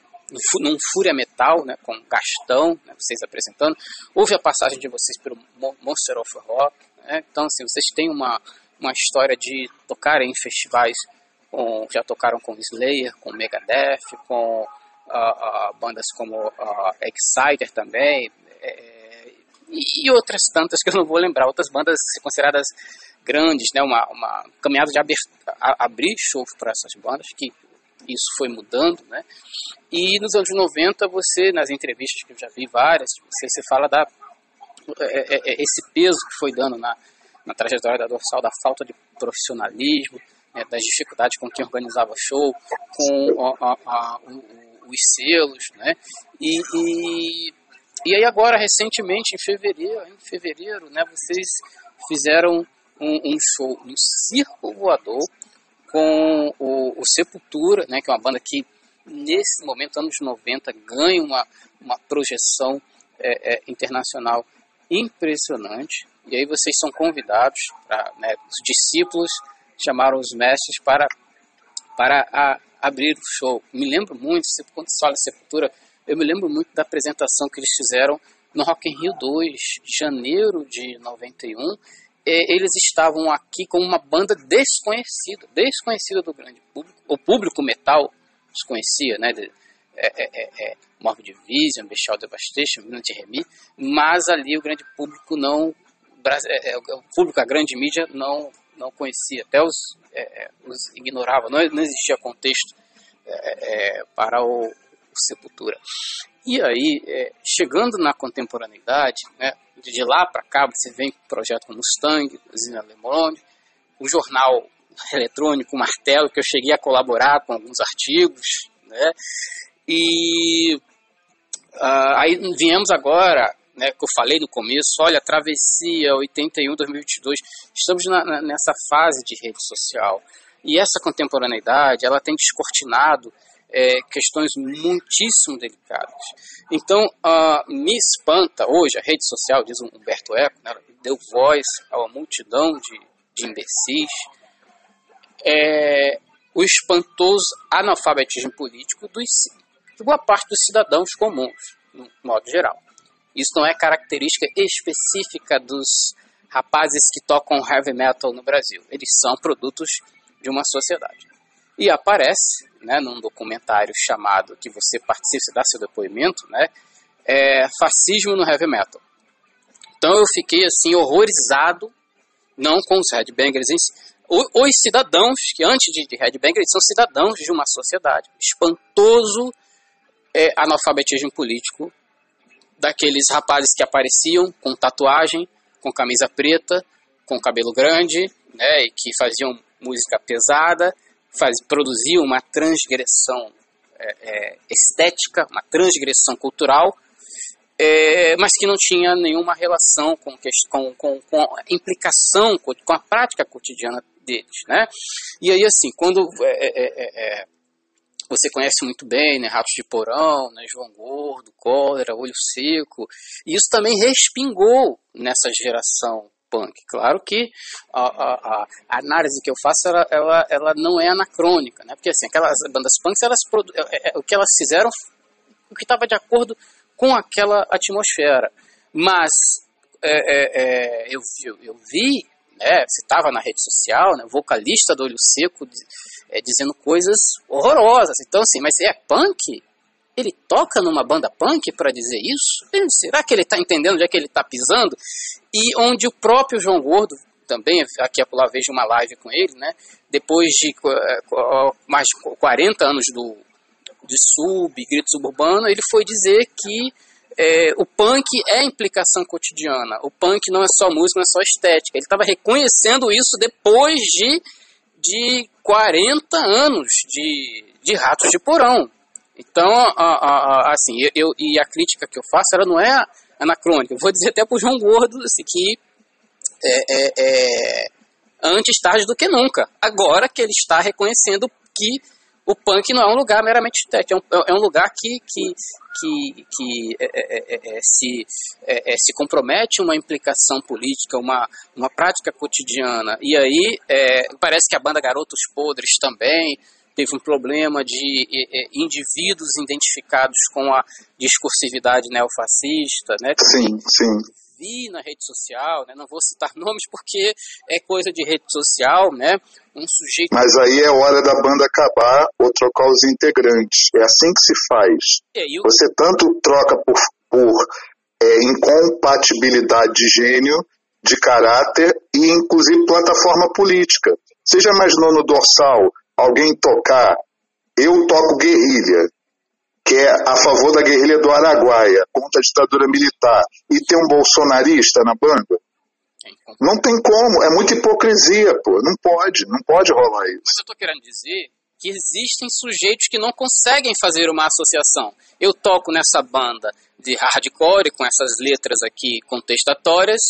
num Fúria Metal, né, com Gastão, né, vocês apresentando. Houve a passagem de vocês pelo Monster of Rock. Né, então, assim, vocês têm uma, uma história de tocar em festivais, com, já tocaram com Slayer, com Megadeth, com uh, uh, bandas como uh, Exciter também, é, e outras tantas que eu não vou lembrar, outras bandas consideradas grandes, né, uma, uma caminhada de abrir, abrir show para essas bandas, que isso foi mudando, né, e nos anos 90 você, nas entrevistas que eu já vi várias, você, você fala da é, é, é, esse peso que foi dando na, na trajetória da dorsal, da falta de profissionalismo, né, das dificuldades com quem organizava show, com a, a, a, os selos, né, e, e e aí agora, recentemente, em fevereiro, em fevereiro, né, vocês fizeram um, um show no Circo Voador com o, o, Sepultura, né, que é uma banda que, nesse momento, anos 90, ganha uma, uma projeção é, é, internacional impressionante. E aí vocês são convidados, pra, né, os discípulos chamaram os mestres para, para a, abrir o show. Me lembro muito, quando se fala Sepultura, eu me lembro muito da apresentação que eles fizeram no Rock in Rio 2, janeiro de 91. Eles estavam aqui com uma banda desconhecida, desconhecida do grande público. O público metal desconhecia, né? De, é, é, é, é Morbid Vision, Bestial Devastation, Minute Remy, mas ali o grande público não, é, é, o público, a grande mídia não, não conhecia, até os, os ignorava, não, não existia contexto para o, Sepultura. E aí, é, chegando na contemporaneidade, né, de lá para cá, você vem com o projeto Mustang, Zina Le Monde, o jornal eletrônico Martelo, que eu cheguei a colaborar com alguns artigos, né, e uh, aí viemos agora, né, que eu falei no começo, olha, travessia 81-2022, estamos na, na, nessa fase de rede social, e essa contemporaneidade, ela tem descortinado é, questões muitíssimo delicadas. Então, me espanta hoje, a rede social, diz Humberto Eco, né, deu voz a uma multidão de, de imbecis, é, o espantoso analfabetismo político dos, de boa parte dos cidadãos comuns, no modo geral. Isso não é característica específica dos rapazes que tocam heavy metal no Brasil. Eles são produtos de uma sociedade. E aparece né, num documentário chamado que você participe, você dá seu depoimento, né, é Fascismo no Heavy Metal. Então eu fiquei assim horrorizado, não com os headbangers em os cidadãos, que antes de headbangers são cidadãos de uma sociedade. Espantoso é, analfabetismo político daqueles rapazes que apareciam com tatuagem, com camisa preta, com cabelo grande, né, e que faziam música pesada, faz, produziu uma transgressão é, é, estética, uma transgressão cultural, é, mas que não tinha nenhuma relação com, com, com, com, a implicação, com a prática cotidiana deles. Né? E aí, assim, quando é, é, é, você conhece muito bem, né, Ratos de Porão, né, João Gordo, Cólera, Olho Seco, e isso também respingou nessa geração punk. Claro que a, a, a, análise que eu faço ela, ela, ela, não é anacrônica, né? Porque assim, aquelas bandas punks, elas, é, é, o que elas fizeram, o que estava de acordo com aquela atmosfera. Mas é, é, é eu, eu, eu, vi, né? Você estava na rede social, né? Vocalista do Olho Seco é, dizendo coisas horrorosas. Então assim, mas é punk? Ele toca numa banda punk para dizer isso? Será que ele está entendendo onde é que ele está pisando? E onde o próprio João Gordo, também aqui a lá vejo uma live com ele, né? Depois de uh, mais de 40 anos do, de sub, grito suburbano, ele foi dizer que é, o punk é implicação cotidiana. O punk não é só música, não é só estética. Ele estava reconhecendo isso depois de, de 40 anos de, de Ratos de Porão. Então, a, a, a, assim, eu, e a crítica que eu faço, ela não é anacrônica. Eu vou dizer até para o João Gordo assim, que é, é, é antes tarde do que nunca. Agora que ele está reconhecendo que o punk não é um lugar meramente estético, é um, é um lugar que, que, que, que é, é, é, é se, é, se compromete uma implicação política, uma, uma prática cotidiana. E aí parece que a banda Garotos Podres também teve um problema de indivíduos identificados com a discursividade neofascista, né? Sim, sim vi na rede social, né? não vou citar *laughs* nomes porque é coisa de rede social, né? Um sujeito. Mas aí é hora da banda acabar ou trocar os integrantes. É assim que se faz. É, eu... Você tanto troca por, por é, incompatibilidade de gênio, de caráter e inclusive plataforma política. Você já imaginou no dorsal alguém tocar? Eu toco guerrilha que é a favor da guerrilha do Araguaia, contra a ditadura militar, e ter um bolsonarista na banda? Não tem como, é muita hipocrisia, pô. Não pode, não pode rolar isso. Mas eu tô querendo dizer que existem sujeitos que não conseguem fazer uma associação. Eu toco nessa banda de hardcore, com essas letras aqui contestatórias,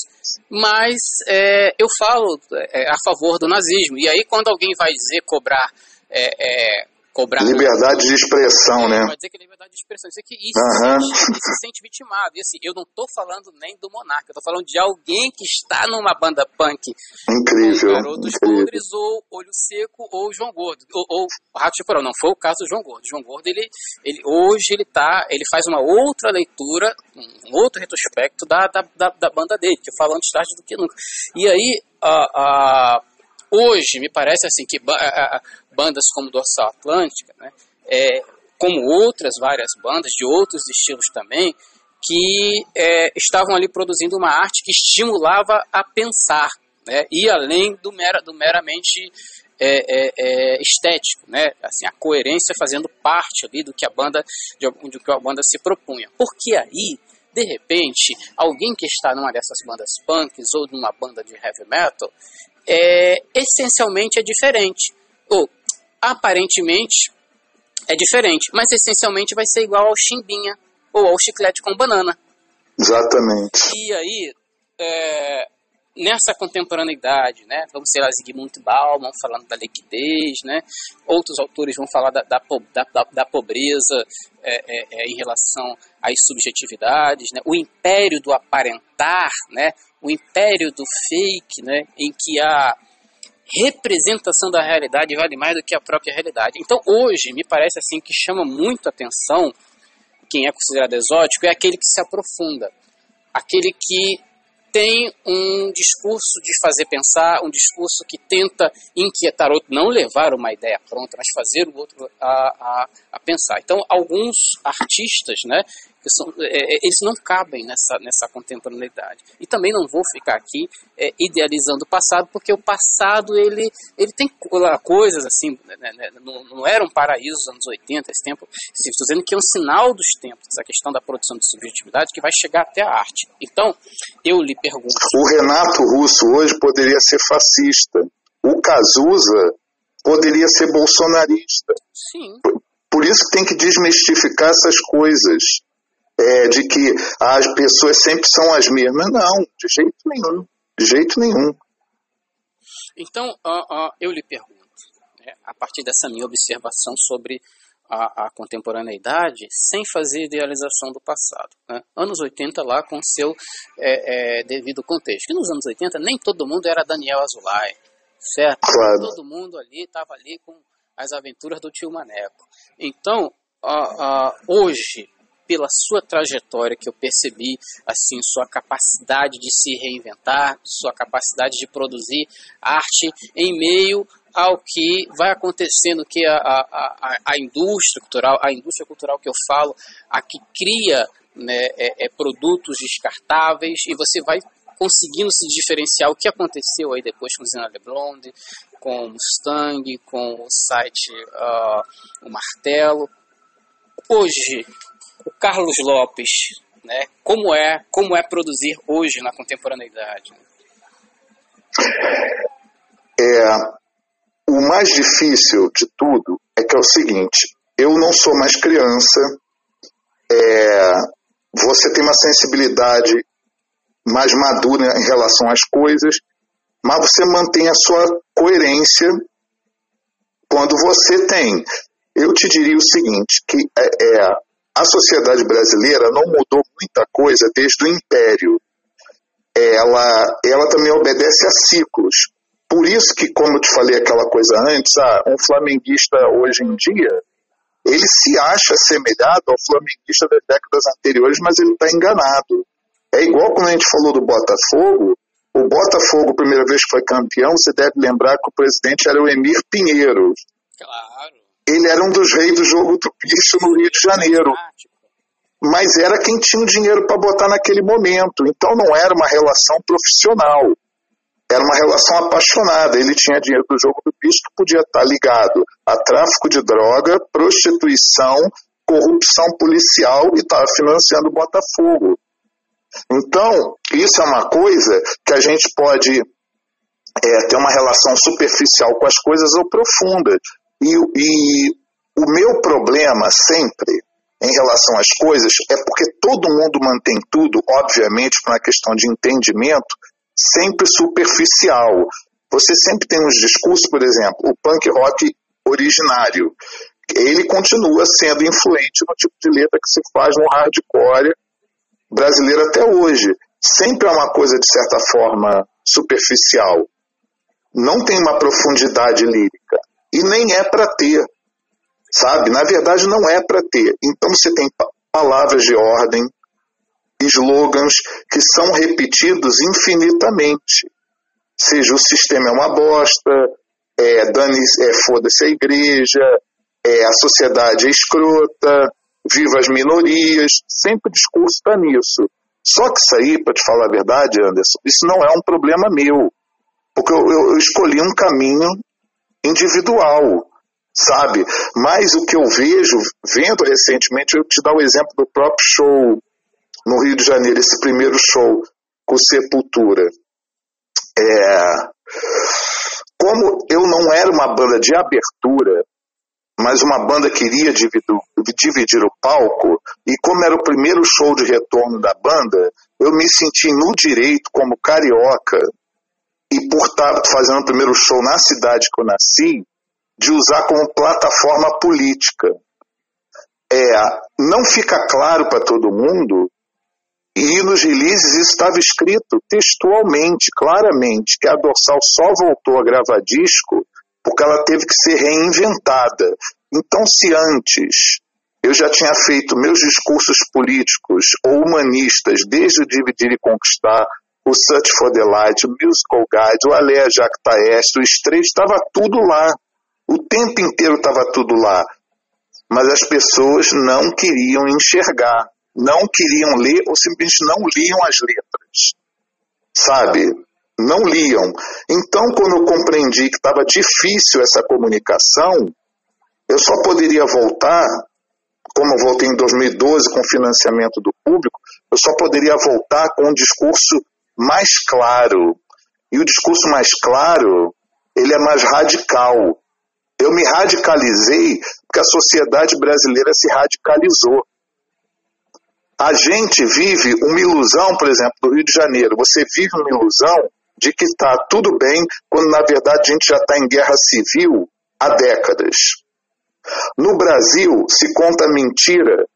mas é, eu falo é, a favor do nazismo. E aí, quando alguém vai dizer cobrar é, é cobrar. Liberdade de expressão, né? Vai dizer que é liberdade de expressão. Dizer que isso uhum. se, sente, se sente vitimado. E assim, eu não estou falando nem do Monarca, eu tô falando de alguém que está numa banda punk. Incrível. Garotos incrível. Podres, ou Olho Seco, ou João Gordo. Ou, ou Rato de Porão. Não foi o caso do João Gordo. João Gordo, ele, ele, hoje, ele tá, ele faz uma outra leitura, um outro retrospecto da, da, da, da banda dele, que eu falo antes tarde do que nunca. E aí, uh, uh, hoje, me parece assim, que uh, bandas como Dorsal Atlântica, né, é, como outras várias bandas de outros estilos também, que é, estavam ali produzindo uma arte que estimulava a pensar, né, e além do, mera, do meramente é, é, é, estético, né? Assim, a coerência fazendo parte ali do que a banda de, do que a banda se propunha. Porque aí, de repente, alguém que está numa dessas bandas punks ou numa banda de heavy metal, é, essencialmente é diferente. Ou aparentemente é diferente, mas essencialmente vai ser igual ao chimbinha ou ao chiclete com banana. Exatamente. E aí, é, nessa contemporaneidade, né, vamos ser lá Zygmunt Bauman falando da liquidez, né, outros autores vão falar da, da, da, da pobreza é, é, é, em relação às subjetividades, né, o império do aparentar, né, o império do fake, né, em que a representação da realidade vale mais do que a própria realidade. Então, hoje, me parece assim que chama muito atenção quem é considerado exótico é aquele que se aprofunda, aquele que tem um discurso de fazer pensar, um discurso que tenta inquietar outro, não levar uma ideia pronta, mas fazer o outro a, a, a pensar. Então, alguns artistas, né, são, é, é, eles não cabem nessa, nessa contemporaneidade. E também não vou ficar aqui é, idealizando o passado, porque o passado ele, ele tem coisas assim, né, né, né não, não era um paraíso nos anos 80, esse tempo. Estou dizendo que é um sinal dos tempos, essa questão da produção de subjetividade que vai chegar até a arte. Então, eu lhe pergunto. O Renato Russo hoje poderia ser fascista. O Cazuza poderia ser bolsonarista. Sim. Por isso que tem que desmistificar essas coisas é, de que as pessoas sempre são as mesmas. Não, de jeito nenhum. De jeito nenhum. Então, eu lhe pergunto, né, a partir dessa minha observação sobre a, a, contemporaneidade, sem fazer idealização do passado. Né? Anos 80 lá com seu é, é, devido contexto. Que nos anos 80 nem todo mundo era Daniel Azulay, certo? Claro. Todo mundo ali estava ali com as aventuras do tio Maneco. Então, hoje, pela sua trajetória que eu percebi, assim, sua capacidade de se reinventar, sua capacidade de produzir arte em meio ao que vai acontecendo, que a, a, a, indústria cultural, a indústria cultural que eu falo, a que cria né, é, é, produtos descartáveis e você vai conseguindo se diferenciar. O que aconteceu aí depois com Zena Leblonde, com o Mustang, com o site uh, O Martelo. Hoje, o Carlos Lopes, né? Como é, como é produzir hoje na contemporaneidade? É, o mais difícil de tudo é que é o seguinte: eu não sou mais criança, é, você tem uma sensibilidade mais madura em relação às coisas, mas você mantém a sua coerência quando você tem. Eu te diria o seguinte, que é, é, a sociedade brasileira não mudou muita coisa desde o Império. Ela, ela também obedece a ciclos. Por isso que, como eu te falei aquela coisa antes, ah, um flamenguista hoje em dia, ele se acha semelhado ao flamenguista das décadas anteriores, mas ele está enganado. É igual quando a gente falou do Botafogo, o Botafogo, primeira vez que foi campeão, você deve lembrar que o presidente era o Emir Pinheiro. Claro. Ele era um dos reis do jogo do bicho no Rio de Janeiro. Mas era quem tinha o dinheiro para botar naquele momento. Então não era uma relação profissional. Era uma relação apaixonada. Ele tinha dinheiro do jogo do bicho que podia estar ligado a tráfico de droga, prostituição, corrupção policial e estava financiando o Botafogo. Então, isso é uma coisa que a gente pode é, ter uma relação superficial com as coisas ou profunda. E, e o meu problema sempre em relação às coisas é porque todo mundo mantém tudo, obviamente, por uma questão de entendimento, sempre superficial. Você sempre tem uns discursos, por exemplo, o punk rock originário, ele continua sendo influente no tipo de letra que se faz no hardcore brasileiro até hoje. Sempre é uma coisa, de certa forma, superficial. Não tem uma profundidade lírica. E nem é para ter. Sabe? Na verdade, não é para ter. Então você tem palavras de ordem, slogans que são repetidos infinitamente. Seja o sistema é uma bosta, é, é, foda-se a igreja, é, a sociedade é escrota, viva as minorias, sempre o discurso está nisso. Só que isso aí, para te falar a verdade, Anderson, isso não é um problema meu, porque eu, eu, eu escolhi um caminho individual, sabe? Mas o que eu vejo, vendo recentemente, eu te dar o exemplo do próprio show no Rio de Janeiro, esse primeiro show com Sepultura. É, como eu não era uma banda de abertura, mas uma banda queria dividir, dividir o palco, e como era o primeiro show de retorno da banda, eu me senti no direito, como carioca, e por estar fazendo o primeiro show na cidade que eu nasci, de usar como plataforma política. É, não fica claro para todo mundo, e nos releases isso estava escrito textualmente, claramente, que a Dorsal só voltou a gravar disco porque ela teve que ser reinventada. Então, se antes eu já tinha feito meus discursos políticos ou humanistas, desde o Dividir e Conquistar, o Search for the Light, o Musical Guide, o Alea Jacta Est, o Estreito, estava tudo lá. O tempo inteiro estava tudo lá. Mas as pessoas não queriam enxergar, não queriam ler ou simplesmente não liam as letras. Sabe? não liam. Então, quando eu compreendi que estava difícil essa comunicação, eu só poderia voltar, como eu voltei em 2012 com financiamento do público, eu só poderia voltar com um discurso mais claro. E o discurso mais claro, ele é mais radical. Eu me radicalizei porque a sociedade brasileira se radicalizou. A gente vive uma ilusão, por exemplo, do Rio de Janeiro. Você vive uma ilusão de que está tudo bem, quando na verdade a gente já está em guerra civil há décadas. No Brasil, se conta mentira.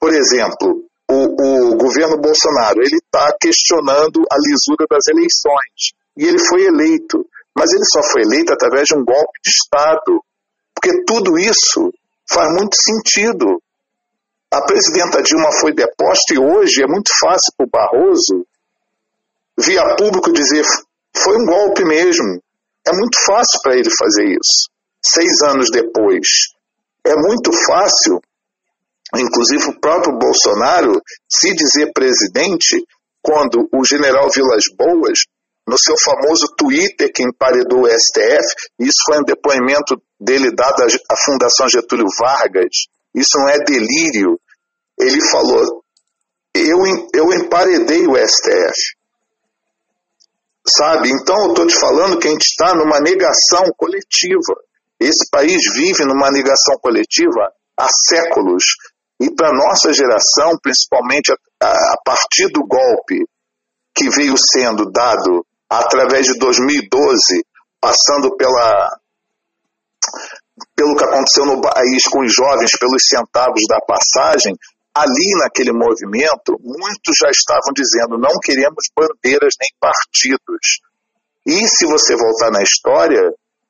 Por exemplo, o, o governo Bolsonaro ele está questionando a lisura das eleições. E ele foi eleito. Mas ele só foi eleito através de um golpe de Estado. Porque tudo isso faz muito sentido. A presidenta Dilma foi deposta e hoje é muito fácil para o Barroso, via público, dizer foi um golpe mesmo. É muito fácil para ele fazer isso. Seis anos depois. É muito fácil, inclusive o próprio Bolsonaro, se dizer presidente quando o general Vilas Boas, no seu famoso Twitter que emparedou o STF, isso foi um depoimento dele dado à Fundação Getúlio Vargas, isso não é delírio. Ele falou: eu, eu emparedei o STF. Sabe? Então eu estou te falando que a gente está numa negação coletiva. Esse país vive numa negação coletiva há séculos. E para nossa geração, principalmente a, a, partir do golpe que veio sendo dado através de 2012, passando pela, pelo que aconteceu no país com os jovens, pelos centavos da passagem, ali naquele movimento, muitos já estavam dizendo: não queremos bandeiras nem partidos. E se você voltar na história,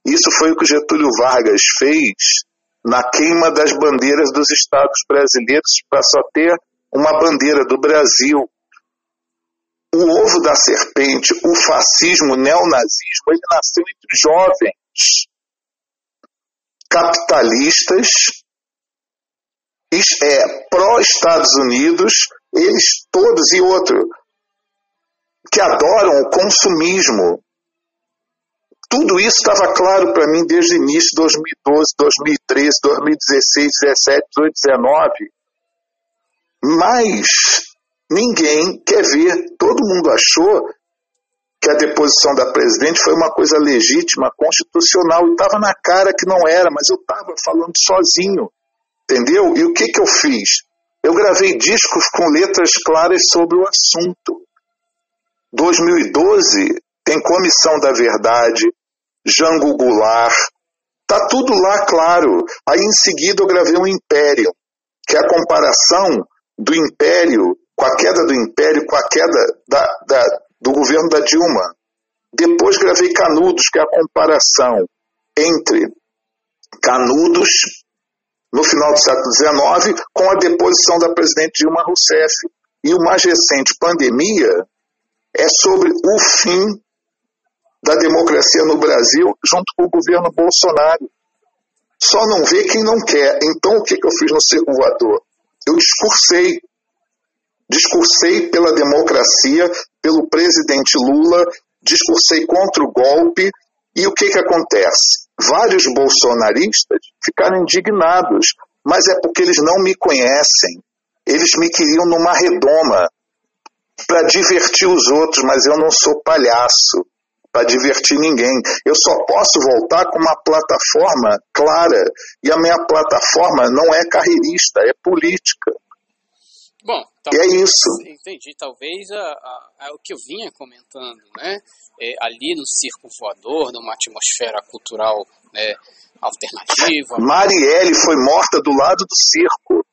isso foi o que Getúlio Vargas fez na queima das bandeiras dos estados brasileiros para só ter uma bandeira do Brasil. O ovo da serpente, o fascismo, o neonazismo, ele nasceu entre jovens capitalistas é, pró-Estados Unidos, eles todos e outro, que adoram o consumismo. Tudo isso estava claro para mim desde o início de 2012, 2013, 2016, 17, 18, 19. Mas ninguém quer ver. Todo mundo achou que a deposição da presidente foi uma coisa legítima, constitucional, e estava na cara que não era, mas eu estava falando sozinho. Entendeu? E o que, que eu fiz? Eu gravei discos com letras claras sobre o assunto. 2012 tem Comissão da Verdade, Jango Goulart, tá tudo lá claro. Aí em seguida eu gravei um Império, que é a comparação do Império, com a queda do Império, com a queda da, da, do governo da Dilma. Depois gravei Canudos, que é a comparação entre Canudos no final do século XIX, com a deposição da presidente Dilma Rousseff. E o mais recente, pandemia, é sobre o fim da democracia no Brasil junto com o governo Bolsonaro. Só não vê quem não quer. Então, o que, que eu fiz no Circo Voador? Eu discursei. Discursei pela democracia, pelo presidente Lula, discursei contra o golpe. E o que, que acontece? vários bolsonaristas ficaram indignados, mas é porque eles não me conhecem. Eles me queriam numa redoma para divertir os outros, mas eu não sou palhaço para divertir ninguém. Eu só posso voltar com uma plataforma clara. E a minha plataforma não é carreirista, é política. Bom, talvez, é isso. Entendi. Talvez a, a, a, o que eu vinha comentando, né? É, ali no circo voador, numa atmosfera cultural né, alternativa. Marielle foi morta do lado do circo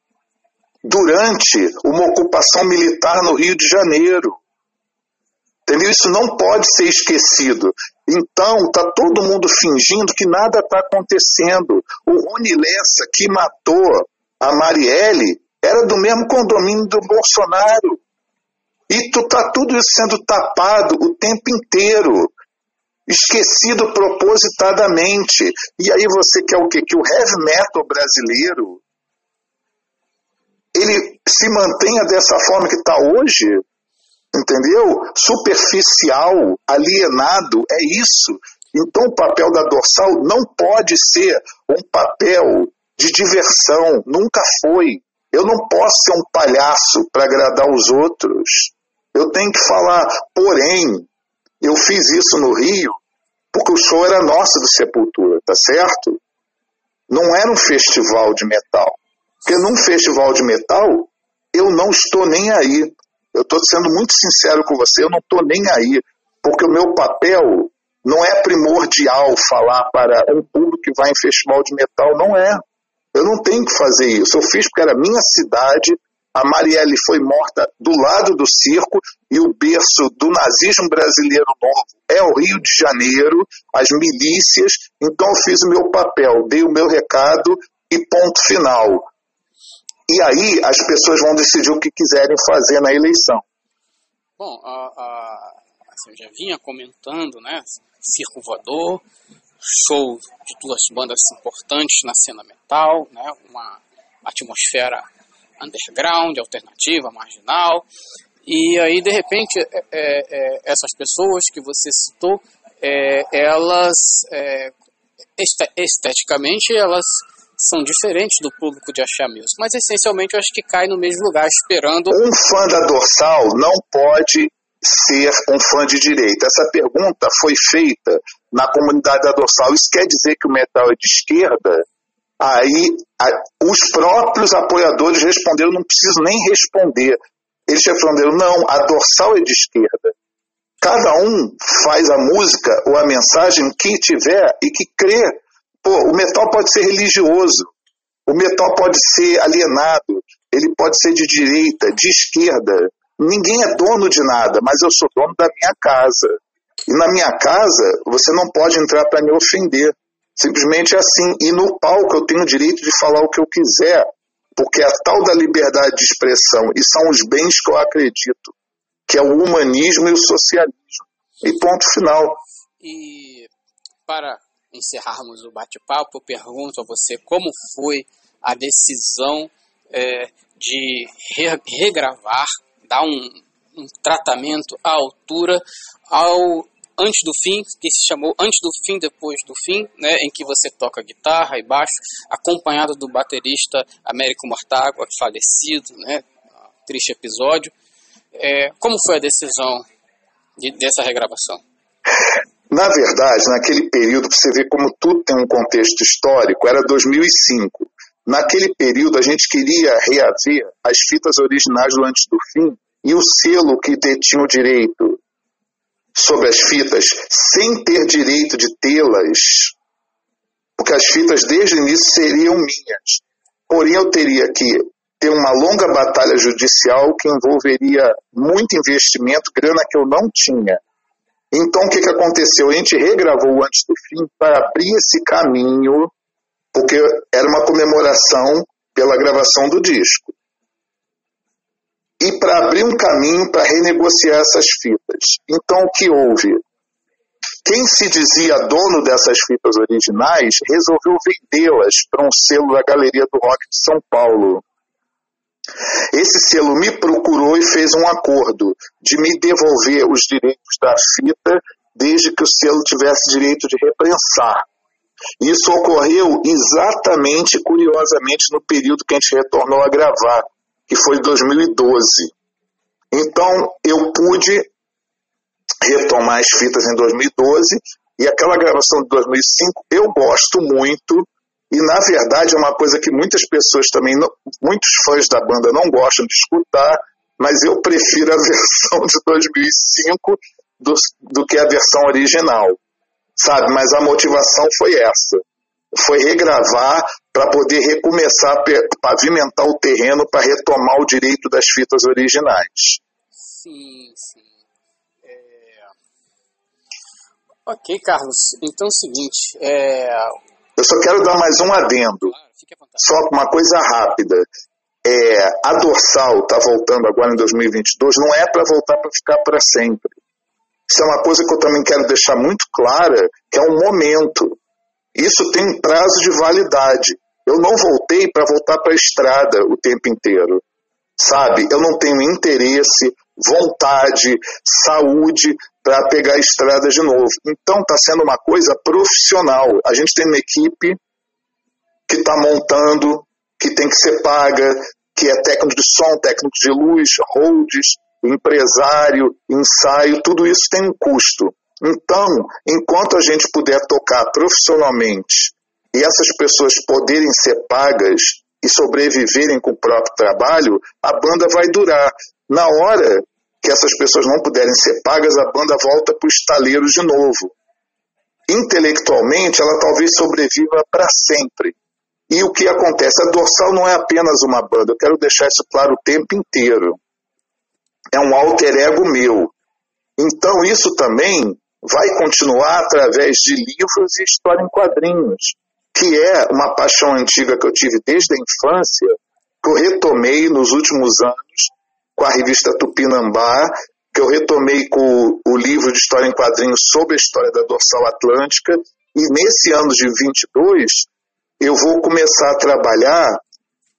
durante uma ocupação militar no Rio de Janeiro. Entendeu? Isso não pode ser esquecido. Então, está todo mundo fingindo que nada está acontecendo. O Rony Lessa, que matou a Marielle, era do mesmo condomínio do Bolsonaro. E tu tá tudo isso sendo tapado o tempo inteiro, esquecido propositadamente. E aí você quer o quê? Que o heavy metal brasileiro ele se mantenha dessa forma que está hoje, entendeu? Superficial, alienado, é isso. Então o papel da dorsal não pode ser um papel de diversão, nunca foi. Eu não posso ser um palhaço para agradar os outros. Eu tenho que falar, porém, eu fiz isso no Rio porque o show era nosso do Sepultura, tá certo? Não era um festival de metal. Porque num festival de metal, eu não estou nem aí. Eu estou sendo muito sincero com você, eu não estou nem aí. Porque o meu papel não é primordial falar para um público que vai em festival de metal, não é. Eu não tenho que fazer isso. Eu fiz porque era minha cidade. A Marielle foi morta do lado do circo e o berço do nazismo brasileiro novo é o Rio de Janeiro, as milícias. Então eu fiz o meu papel, dei o meu recado e ponto final. E aí as pessoas vão decidir o que quiserem fazer na eleição. Bom, a, a, assim, eu já vinha comentando, né? Circo voador, show de duas bandas importantes na cena metal, né? uma atmosfera underground, alternativa, marginal. E aí, de repente, é, é, é essas pessoas que você citou, é, elas, é, esteticamente, elas são diferentes do público de Axé Music, mas essencialmente eu acho que cai no mesmo lugar, esperando. Um fã da Dorsal não pode ser um fã de direita. Essa pergunta foi feita na comunidade da Dorsal. Isso quer dizer que o metal é de esquerda? Aí a, os próprios apoiadores responderam, não preciso nem responder. Eles responderam, não, a Dorsal é de esquerda. Cada um faz a música ou a mensagem que tiver e que crê. Pô, o metal pode ser religioso, o metal pode ser alienado, ele pode ser de direita, de esquerda. Ninguém é dono de nada, mas eu sou dono da minha casa. E na minha casa, você não pode entrar para me ofender. Simplesmente é assim. E no palco eu tenho o direito de falar o que eu quiser, porque é a tal da liberdade de expressão, e são os bens que eu acredito, que é o humanismo e o socialismo. E ponto final. E para encerrarmos o bate-papo, pergunto a você como foi a decisão é, de re regravar dar um, um tratamento à altura ao antes do fim, que se chamou Antes do Fim, Depois do Fim, né, em que você toca guitarra e baixo, acompanhado do baterista Américo Mortágua, falecido, né, triste episódio. É, como foi a decisão de, dessa regravação? *laughs* Na verdade, naquele período, você ver como tudo tem um contexto histórico, era 2005. Naquele período, a gente queria reaver as fitas originais do Antes do Fim e o selo que detinha o direito sobre as fitas, sem ter direito de tê-las, porque as fitas desde o início seriam minhas. Porém, eu teria que ter uma longa batalha judicial que envolveria muito investimento, grana que eu não tinha. Então, o que, que aconteceu? A gente regravou antes do fim para abrir esse caminho porque era uma comemoração pela gravação do disco. E para abrir um caminho para renegociar essas fitas. Então, o que houve? Quem se dizia dono dessas fitas originais resolveu vendê-las para um selo da Galeria do Rock de São Paulo. Esse selo me procurou e fez um acordo de me devolver os direitos da fita desde que o selo tivesse direito de reprensar. Isso ocorreu exatamente, curiosamente, no período que a gente retornou a gravar, que foi 2012. Então, eu pude retomar as fitas em 2012 e aquela gravação de 2005 eu gosto muito e na verdade é uma coisa que muitas pessoas também, não, muitos fãs da banda não gostam de escutar, mas eu prefiro a *laughs* versão de 2005 do, do que a versão original sabe? Mas a motivação foi essa. Foi regravar para poder recomeçar a pavimentar o terreno para retomar o direito das fitas originais. Sim, sim. É... Ok, Carlos. Então é o seguinte. É... Eu só quero dar mais um adendo. Só uma coisa rápida. É, a dorsal está voltando agora em 2022, não é para voltar para ficar para sempre. Isso é uma coisa que eu também quero deixar muito clara, que é um momento. Isso tem um prazo de validade. Eu não voltei para voltar para a estrada o tempo inteiro. Sabe? Eu não tenho interesse, vontade, saúde para pegar a estrada de novo. Então está sendo uma coisa profissional. A gente tem uma equipe que está montando, que tem que ser paga, que é técnico de som, técnico de luz, holds, empresário, ensaio, tudo isso tem um custo. Então, enquanto a gente puder tocar profissionalmente e essas pessoas poderem ser pagas e sobreviverem com o próprio trabalho, a banda vai durar. Na hora que essas pessoas não puderem ser pagas, a banda volta para os estaleiros de novo. Intelectualmente, ela talvez sobreviva para sempre. E o que acontece? A Dorsal não é apenas uma banda, eu quero deixar isso claro o tempo inteiro é um alter ego meu. Então isso também vai continuar através de livros e história em quadrinhos, que é uma paixão antiga que eu tive desde a infância, que eu retomei nos últimos anos com a revista Tupinambá, que eu retomei com o livro de história em quadrinhos sobre a história da dorsal atlântica, e nesse ano de 22 eu vou começar a trabalhar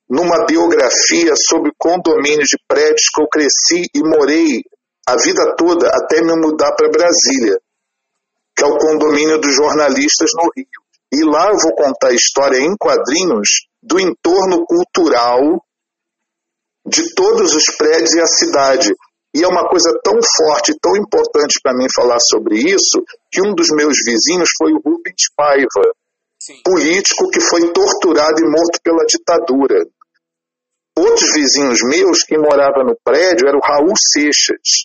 numa biografia sobre condomínios de prédios que eu cresci e morei a vida toda até me mudar para Brasília, que é o condomínio dos jornalistas no Rio. E lá eu vou contar a história em quadrinhos do entorno cultural de todos os prédios e a cidade. E é uma coisa tão forte, tão importante para mim falar sobre isso, que um dos meus vizinhos foi o Rubens Paiva, Sim. político que foi torturado e morto pela ditadura. Outros vizinhos meus que moravam no prédio era o Raul Seixas,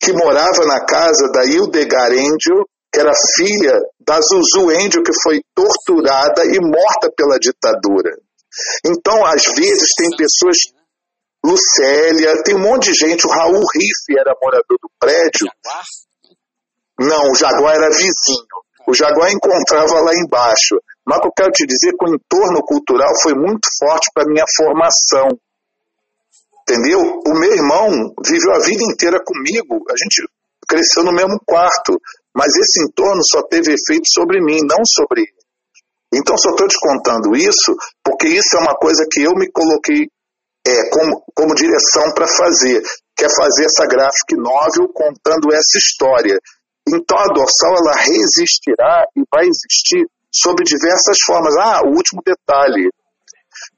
que morava na casa da Hildegard Angel, que era filha da Zuzu Angel, que foi torturada e morta pela ditadura. Então, às vezes, tem pessoas. Lucélia, tem um monte de gente. O Raul Riff era morador do prédio. Não, o Jaguar era vizinho. O Jaguar encontrava lá embaixo. Mas o que eu quero te dizer é que o entorno cultural foi muito forte para a minha formação. Entendeu? O meu irmão viveu a vida inteira comigo. A gente cresceu no mesmo quarto. Mas esse entorno só teve efeito sobre mim, não sobre ele. Então, só estou te contando isso porque isso é uma coisa que eu me coloquei é, como, como direção para fazer, que é fazer essa graphic novel contando essa história. Então, a dorsal ela resistirá e vai existir sob diversas formas. Ah, o último detalhe.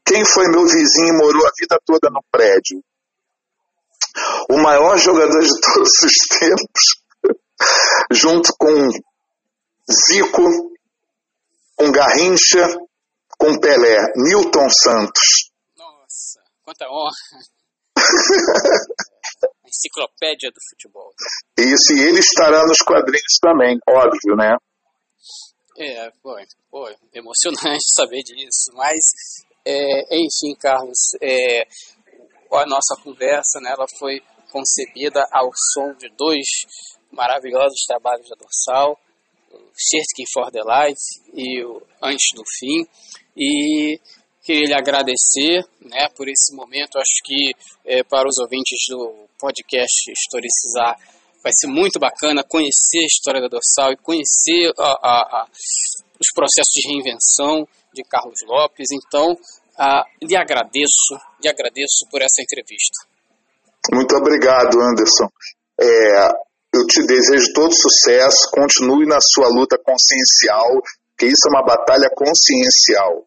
Quem foi meu vizinho e morou a vida toda no prédio? O maior jogador de todos os *laughs* tempos, junto com Zico, com Garrincha, com Pelé, Newton Santos. Nossa, quanta honra! *laughs* Enciclopédia do futebol. Isso, e ele estará nos quadrinhos também, óbvio, né? É, foi, foi emocionante *laughs* saber disso, mas, é, enfim, Carlos, é, a nossa conversa, né, ela foi concebida ao som de dois maravilhosos trabalhos da Dorsal, o Searching for the Light e o Antes do Fim, e queria lhe agradecer né, por esse momento. Acho que é, para os ouvintes do podcast Historicizar vai ser muito bacana conhecer a história da Dorsal e conhecer a, a, a, os processos de reinvenção de Carlos Lopes. Então, lhe agradeço, lhe agradeço por essa entrevista. Muito obrigado, Anderson. É, eu te desejo todo sucesso, continue na sua luta consciencial, que isso é uma batalha consciencial,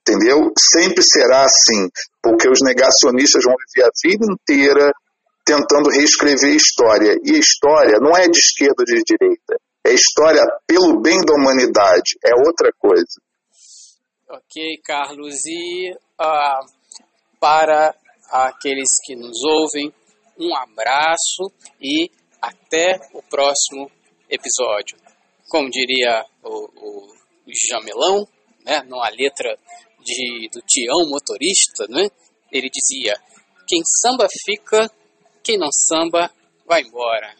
entendeu? Sempre será assim, porque os negacionistas vão viver a vida inteira tentando reescrever a história, e a história não é de esquerda ou de direita, é história pelo bem da humanidade, é outra coisa. Ok, Carlos. E uh, para aqueles que nos ouvem, um abraço e até o próximo episódio. Como diria o, o Jamelão, né, numa letra de, do Tião Motorista, né, ele dizia: Quem samba fica, quem não samba vai embora.